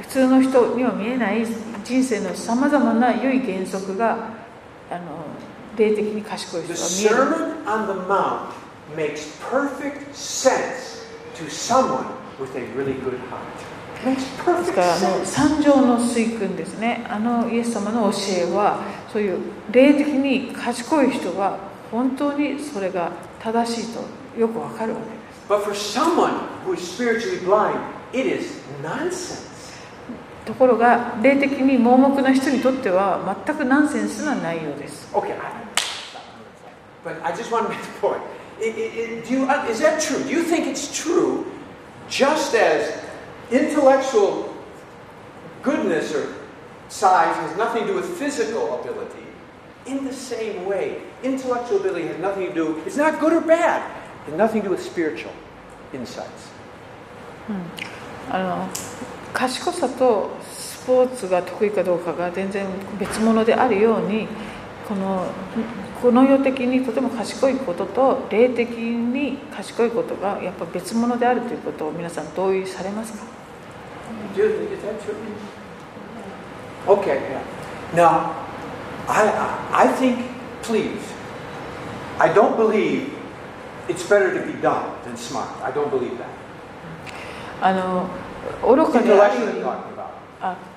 普通の人には見えない人生のさまざまな良い原則があの霊的に賢い人が見える。ですからあの三条の水訓ですね、あのイエス様の教えは、そういう霊的に賢い人は、本当にそれが正しいとよくわかるわけです。ところが、霊的に盲目な人にとっては、全くナンセンスな内容です。but I just want to make the point. I- I- I- do you, uh, is that true? Do you think it's true, just as intellectual goodness or size has nothing to do with physical ability, in the same way, intellectual ability has nothing to do, it's not good or bad, it has nothing to do with spiritual insights. あの賢さとスポーツが得意かどうかが全然別物であるように このこの世的にとても賢いことと霊的に賢いことがやっぱ別物であるということを皆さん同意されますか? Okay. yeah. Now, I, I think, please, I don't believe it's better to be dumb than smart. I don't believe that. あの愚かであるより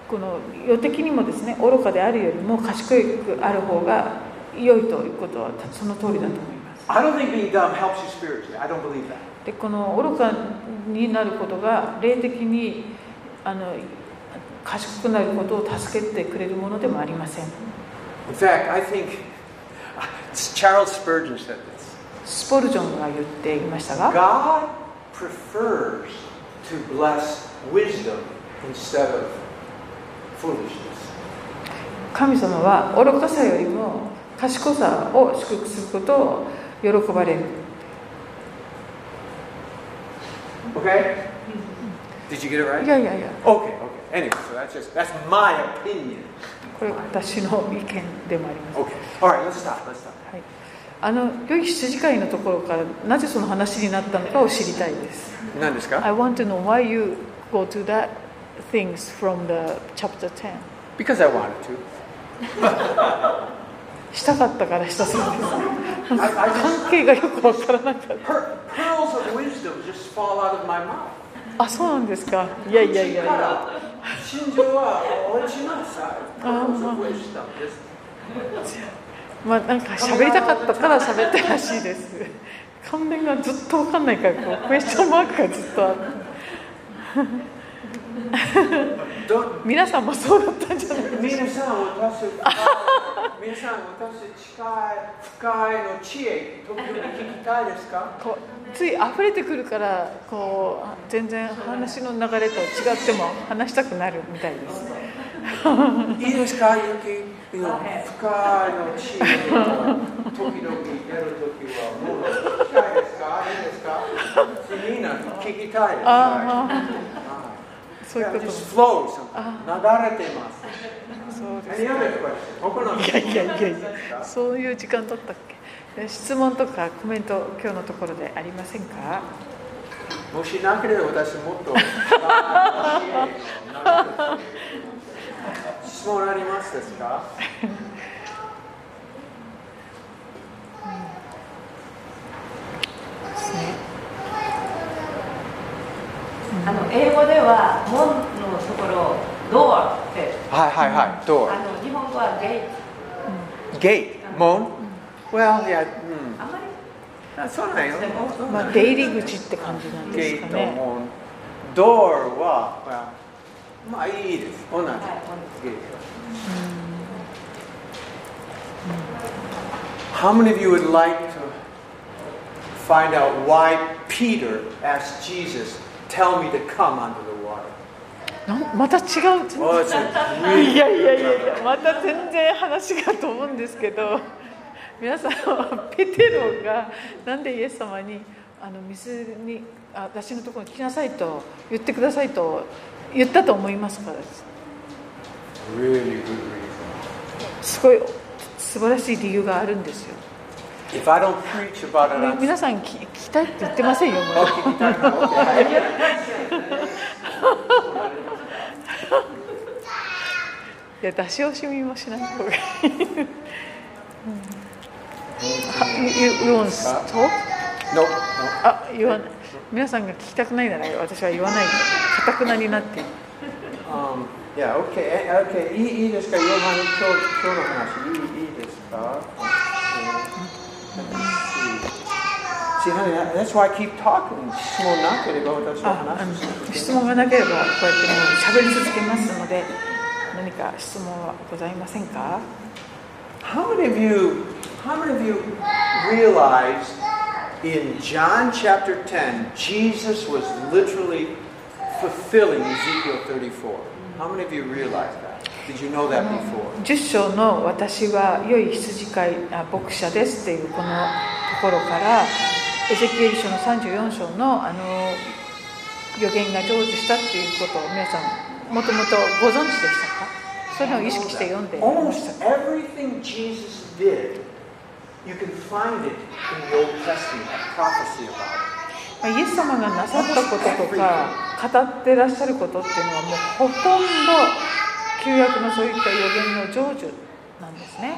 この世的にもですね愚かであるよりも賢くある方が良いということはその通りだと思います I don't think being dumb helps you spiritually. I don't believe that. でこの愚かになることが霊的にあの賢くなることを助けてくれるものでもありません In fact, I think Charles Spurgeon said this. スポルジョンが言っていましたが God prefers to bless wisdom instead of. 神様は愚かさよりも賢さを祝福することを喜ばれる Okay? Did you get it right? いやいやいや Okay, okay. Anyway, so that's just that's my opinion. これ私の意見でもあります、Okay. All right, let's stop. Let's stop. はい、あの良い羊飼いのところからなぜその話になったのかを知りたいです None ですか I want to know why you go to that things from the chapter 10 Because I wanted to. したかったからしたそうです関係がよくわからなかった。per, pearls of wisdom just fall out of my mouth. あそうなんですか。いやいやいやいや。心情は落ちなさい。Pearls of wisdom just まあなんか喋りたかったから喋ったらしいです。関連がずっとわかんないからこうクエスチョンマークがずっとあって 皆さんもそうだったんじゃないですか？皆さん私 皆さん私近い深いの知恵時々聞きたいですか？こうつい溢れてくるからこう全然話の流れと違っても話したくなるみたいです。いいですか？ゆきの深いの知恵を時々出るときはもう聞きたいですか？いいですかみんな聞きたいですそういうこと。flows. 流れてます。そうです。いやいやいやいやそういう時間だったっけ？え質問とかコメント今日のところでありませんか？もしなければ私もっと。質問ありますですか？ですねあの英語では門のところドアってはいはいはい。どうあの日本語はゲーゲート、門 ?Well, yeah, トあんまりそうなんよ。まあ出入り口って感じなんでゲート、すかね門。ドアは、まあいいです。同じ。はいゲート。How many of you would like to find out why Peter asked Jesus, tell me to come under the water? また違う？Oh, いやいやいやいやまた全然話が飛ぶんですけど 皆さんはペテロがなんでイエス様にあの水にあ私のところに来なさいと言ってくださいと言ったと思いますからです.すごい素晴らしい理由があるんですよ If I don't preach about it, み I'm 皆さん聞聞きたいって言ってませんよ Oh, いや出し惜しみもしない方がいい。You, you, you want to talk? No, no. あ言わない皆さんが聞きたくないなら私は言わないかたくなになって Um, yeah, okay, eh, okay. いいいいですか？今日今日の話いいいいですか？See, honey, that- that's why I keep talking. 質問なければ私はああの話す質問がなければこうやってもう喋り続けますので何か質問はございませんか How many of you, how many of you realized in John chapter 10, Jesus was literally fulfilling Ezekiel 34? How many of you realize that? Did you know that before? 10章の「私は良い羊飼いあ牧者です」っていうこのところから エゼキエル書の34章のあの予言が成就したっていうことを皆さんもともとご存知でしたか？そういうのを意識して読んでいました everything Jesus did, you can find it in the Old Testament, a prophecy about it. まあイエス様がなさったこととか語ってらっしゃることっていうのはもうほとんど旧約のそういった予言の成就なんですね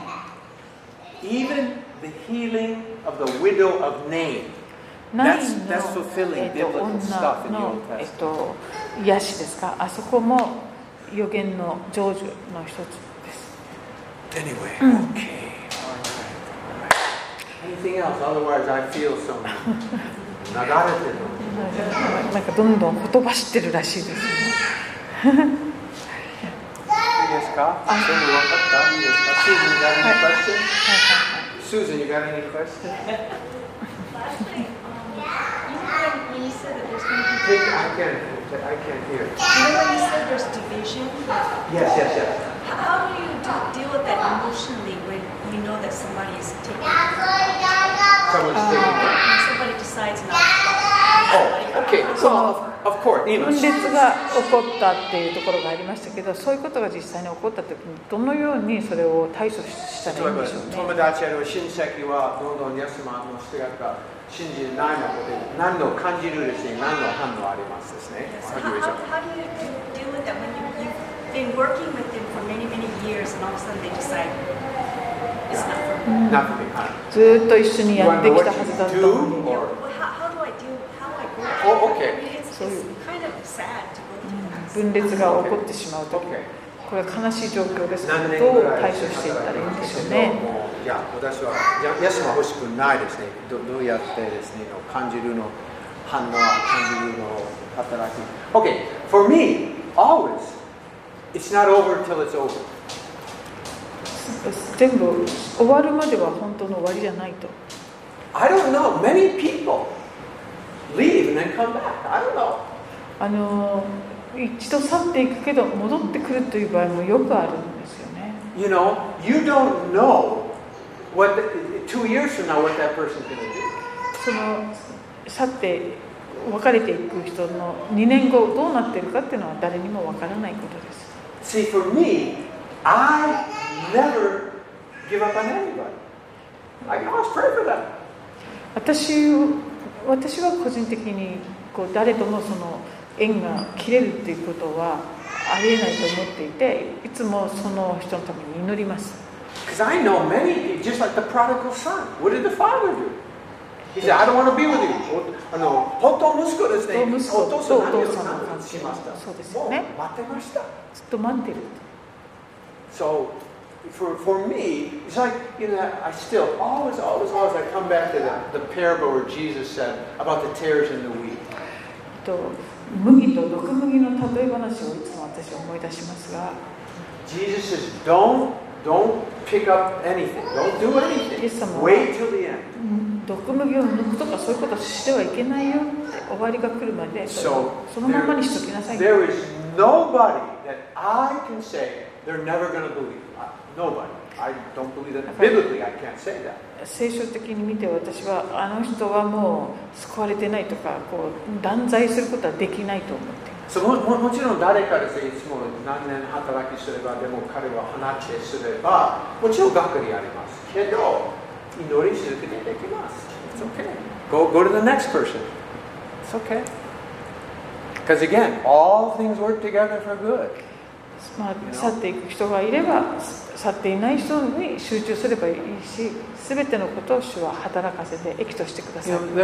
Even the healing of the widow of Nain. ナインの、えっと、女の、えっと、癒しですか？あそこも予言の成就の一つです。Anyway, okay. なんかどんどんほとばしてるらしいです。ね。Susan, you got any questions? Said that there's going to Take, I can't, I can't hear. be, you know when you said there's division, Yes, yes, yes. how do you do, deal with that emotionally when you know that somebody is taking, Someone's taking it. when somebody decides not to Oh, okay. そ Well, の of, of course, 分裂が起こったっていうところがありましたけどそういうことが実際に起こった時にどのようにそれを対処したらいいんでしょうね信じないのことに何の感じるですね何の反応ありますで。ずっと一緒にやってきたはずだっと。分裂が起こってしまうと。これは悲しい状況ですけ何どどう対処していったらいいんでしょうね。いや私はイエス様欲しくないですね。どどうやってですね感じるの反応感じるの働き。OK for me always it's not over till it's over. 全部終わるまでは本当の終わりじゃないと。I don't know. Many people leave and then come back. I don't know. あの一度去っていくけど戻ってくるという場合もよくあるんですよね you know you don't know what the, two years from now what that person's going to do その去って別れていく人の2年後どうなってるかっていうのは誰にもわからないことです See, for me, I never give up on anybody. I always pray for them. 私私は個人的にこう誰ともその縁が切れるっていうことはありえないと思っていていつもその人のために祈ります Because I know many, just like the prodigal son. What did the father do? He said, I don't want to be with you. おあの本当息子ですね。お父さん何をお父さんの何をしました。そうですよねもう待ってました。ずっと待ってる So, for, for me, it's like, you know, I still, always, always, always, I come back to the, the parable where Jesus said about the tares and the wheat. と麦と毒麦の例え話をいつも私は思い出しますが Jesus says, don't, don't pick up anything. Don't do anything. Wait till the end. 毒麦を抜くとかそういうことしてはいけないよって終わりが来るまでそのままにしときなさい There is nobody that I can say they're never going to believe. Nobody. I don't believe that. Biblically, I can't say that. 聖書的に見て私はあの人はもう救われてないとかこう断罪することはできないと思っていますもももちろん誰かですね、いつも何年働きすれば、でも彼は放ってすれば、もちろん学にありますけど、祈り続けてできます。It's okay. Go, go to the next person. It's okay. Because again, all things work together for good. まあ、去っていく人がいれば去っていない人に集中すればいいし、すべてのことを主は働かせて、益としてください。You know,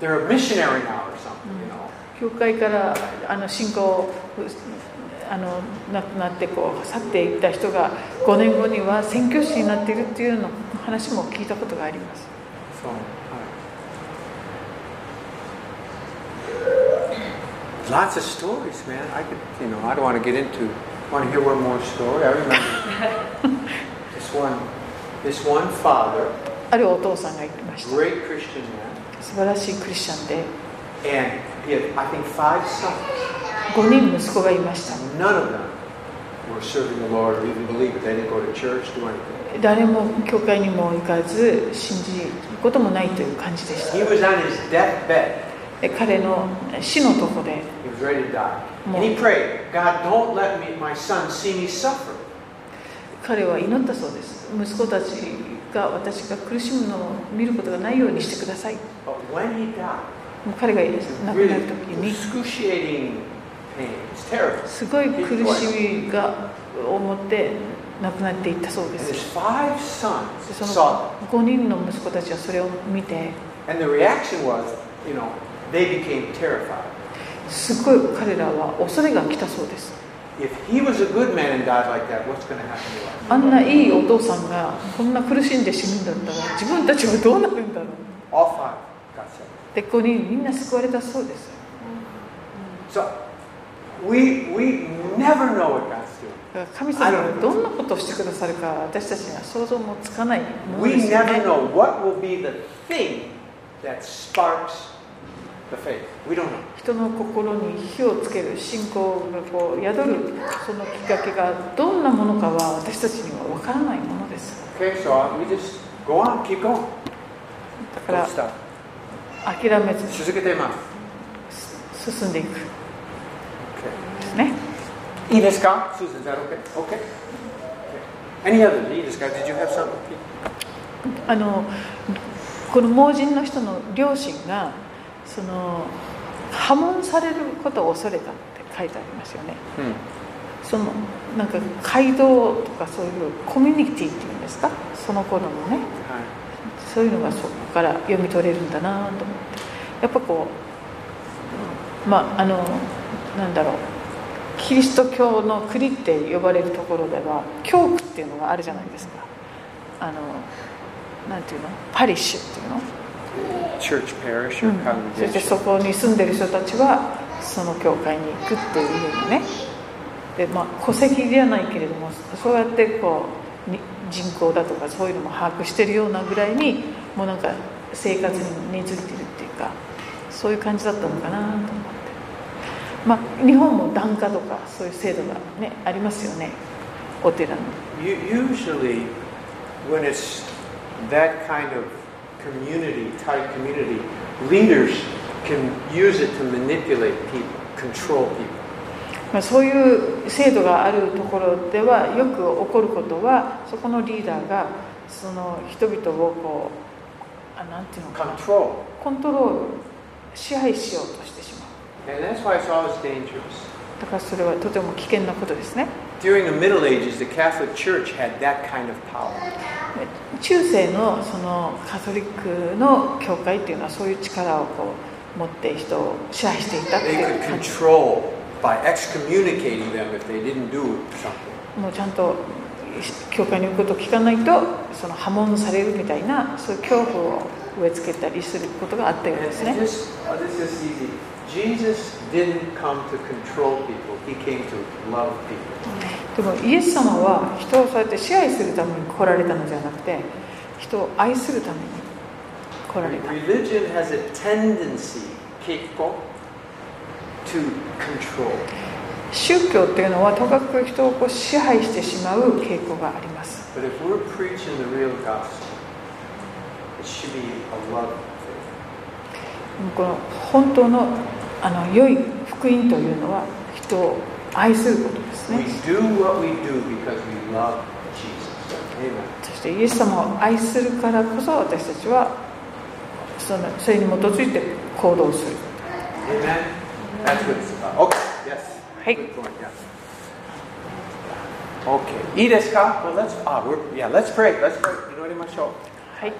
They're a missionary now or something, you know. 教会からあの信仰あのな,なってこう去っていった人が5年後には宣教師になっているっていうの話も聞いたことがあります。Lots of stories, man. I could, you know, I don't want to get into. Want to hear one more story? I remember this one. This one father, あるお父さんが言ってました great Christian man, 素晴らしいクリスチャンで and he had, I think, five sons. 5人息子がいました None of them were serving the Lord or even believe it. They didn't go to church, do anything. 誰も教会にも行かず信じることもないという感じでした He was on his deathbed. で彼の死のとこで彼は祈ったそうです。息子たちが私が苦しむのを見ることがないようにしてください。彼が亡るときに、すごい苦しみが思って亡くなっていったそうです。その5人の息子たちはそれを見て、すごい彼らは恐れが来たそうです。あんないいお父さんがこんな苦しんで死ぬんだったら自分たちはどうなるんだろうで、ここにみんな救われたそうです。神様はどんなことをしてくださるか私たちには想像もつかない、人の心に火をつける信仰が宿るそのきっかけがどんなものかは私たちには分からないものです。だから諦めず続けてます。進んでいく。いいですか？あのこの盲人の人の両親が。その破門されることを恐れたって書いてありますよね。うん。そのなんか街道とかそういうコミュニティっていうんですか？その頃のね。はい。そういうのがそこから読み取れるんだなと思って。やっぱこうまああのなんだろう。キリスト教の国って呼ばれるところでは教区っていうのがあるじゃないですか。あのなんていうの？パリッシュっていうの？Church, parish, or うん。そして congregation. そこに住んでる人たちはその教会に行くっていうふうにね。で、まあ、戸籍ではないけれどもそうやってこうに人口だとかそういうのも把握してるようなぐらいにもうなんか生活に根付いてるっていうかそういう感じだったのかなと思って。まあ日本も檀家とかそういう制度がねありますよね。お寺の。U- Usually, when it's that kind of community, tight community, まあ、そういう制度があるところではよく起こることはそこのリーダーがその人々をこうあなんていうのコントロール支配しようとしてしまう。だからそれはとても危険なことですね。During the Middle Ages, the Catholic Church had that kind of power. 中世のそのカトリックの教会っていうのはそういう力をこう持って人を支配していたっていう感じ by excommunicating them if they didn't do something. もうちゃんと教会に行くことを聞かないとその破門されるみたいなそういう恐怖を植え付けたりすることがあったようですね oh. Jesus didn't come to control people. He came to love people. でもイエス様は人をそうやって支配するために来られたのではなくて人を愛するために来られた Religion has a tendency, to control. 宗教っていうのはとかく人をこう支配してしまう傾向があります But if we're preaching the real gospel, it should be a love thing. この本当のあの良い福音というのは人を愛することそしてイエス様を愛するからこそ私たちはそ,のそれに基づいて行動する。いいですか?はい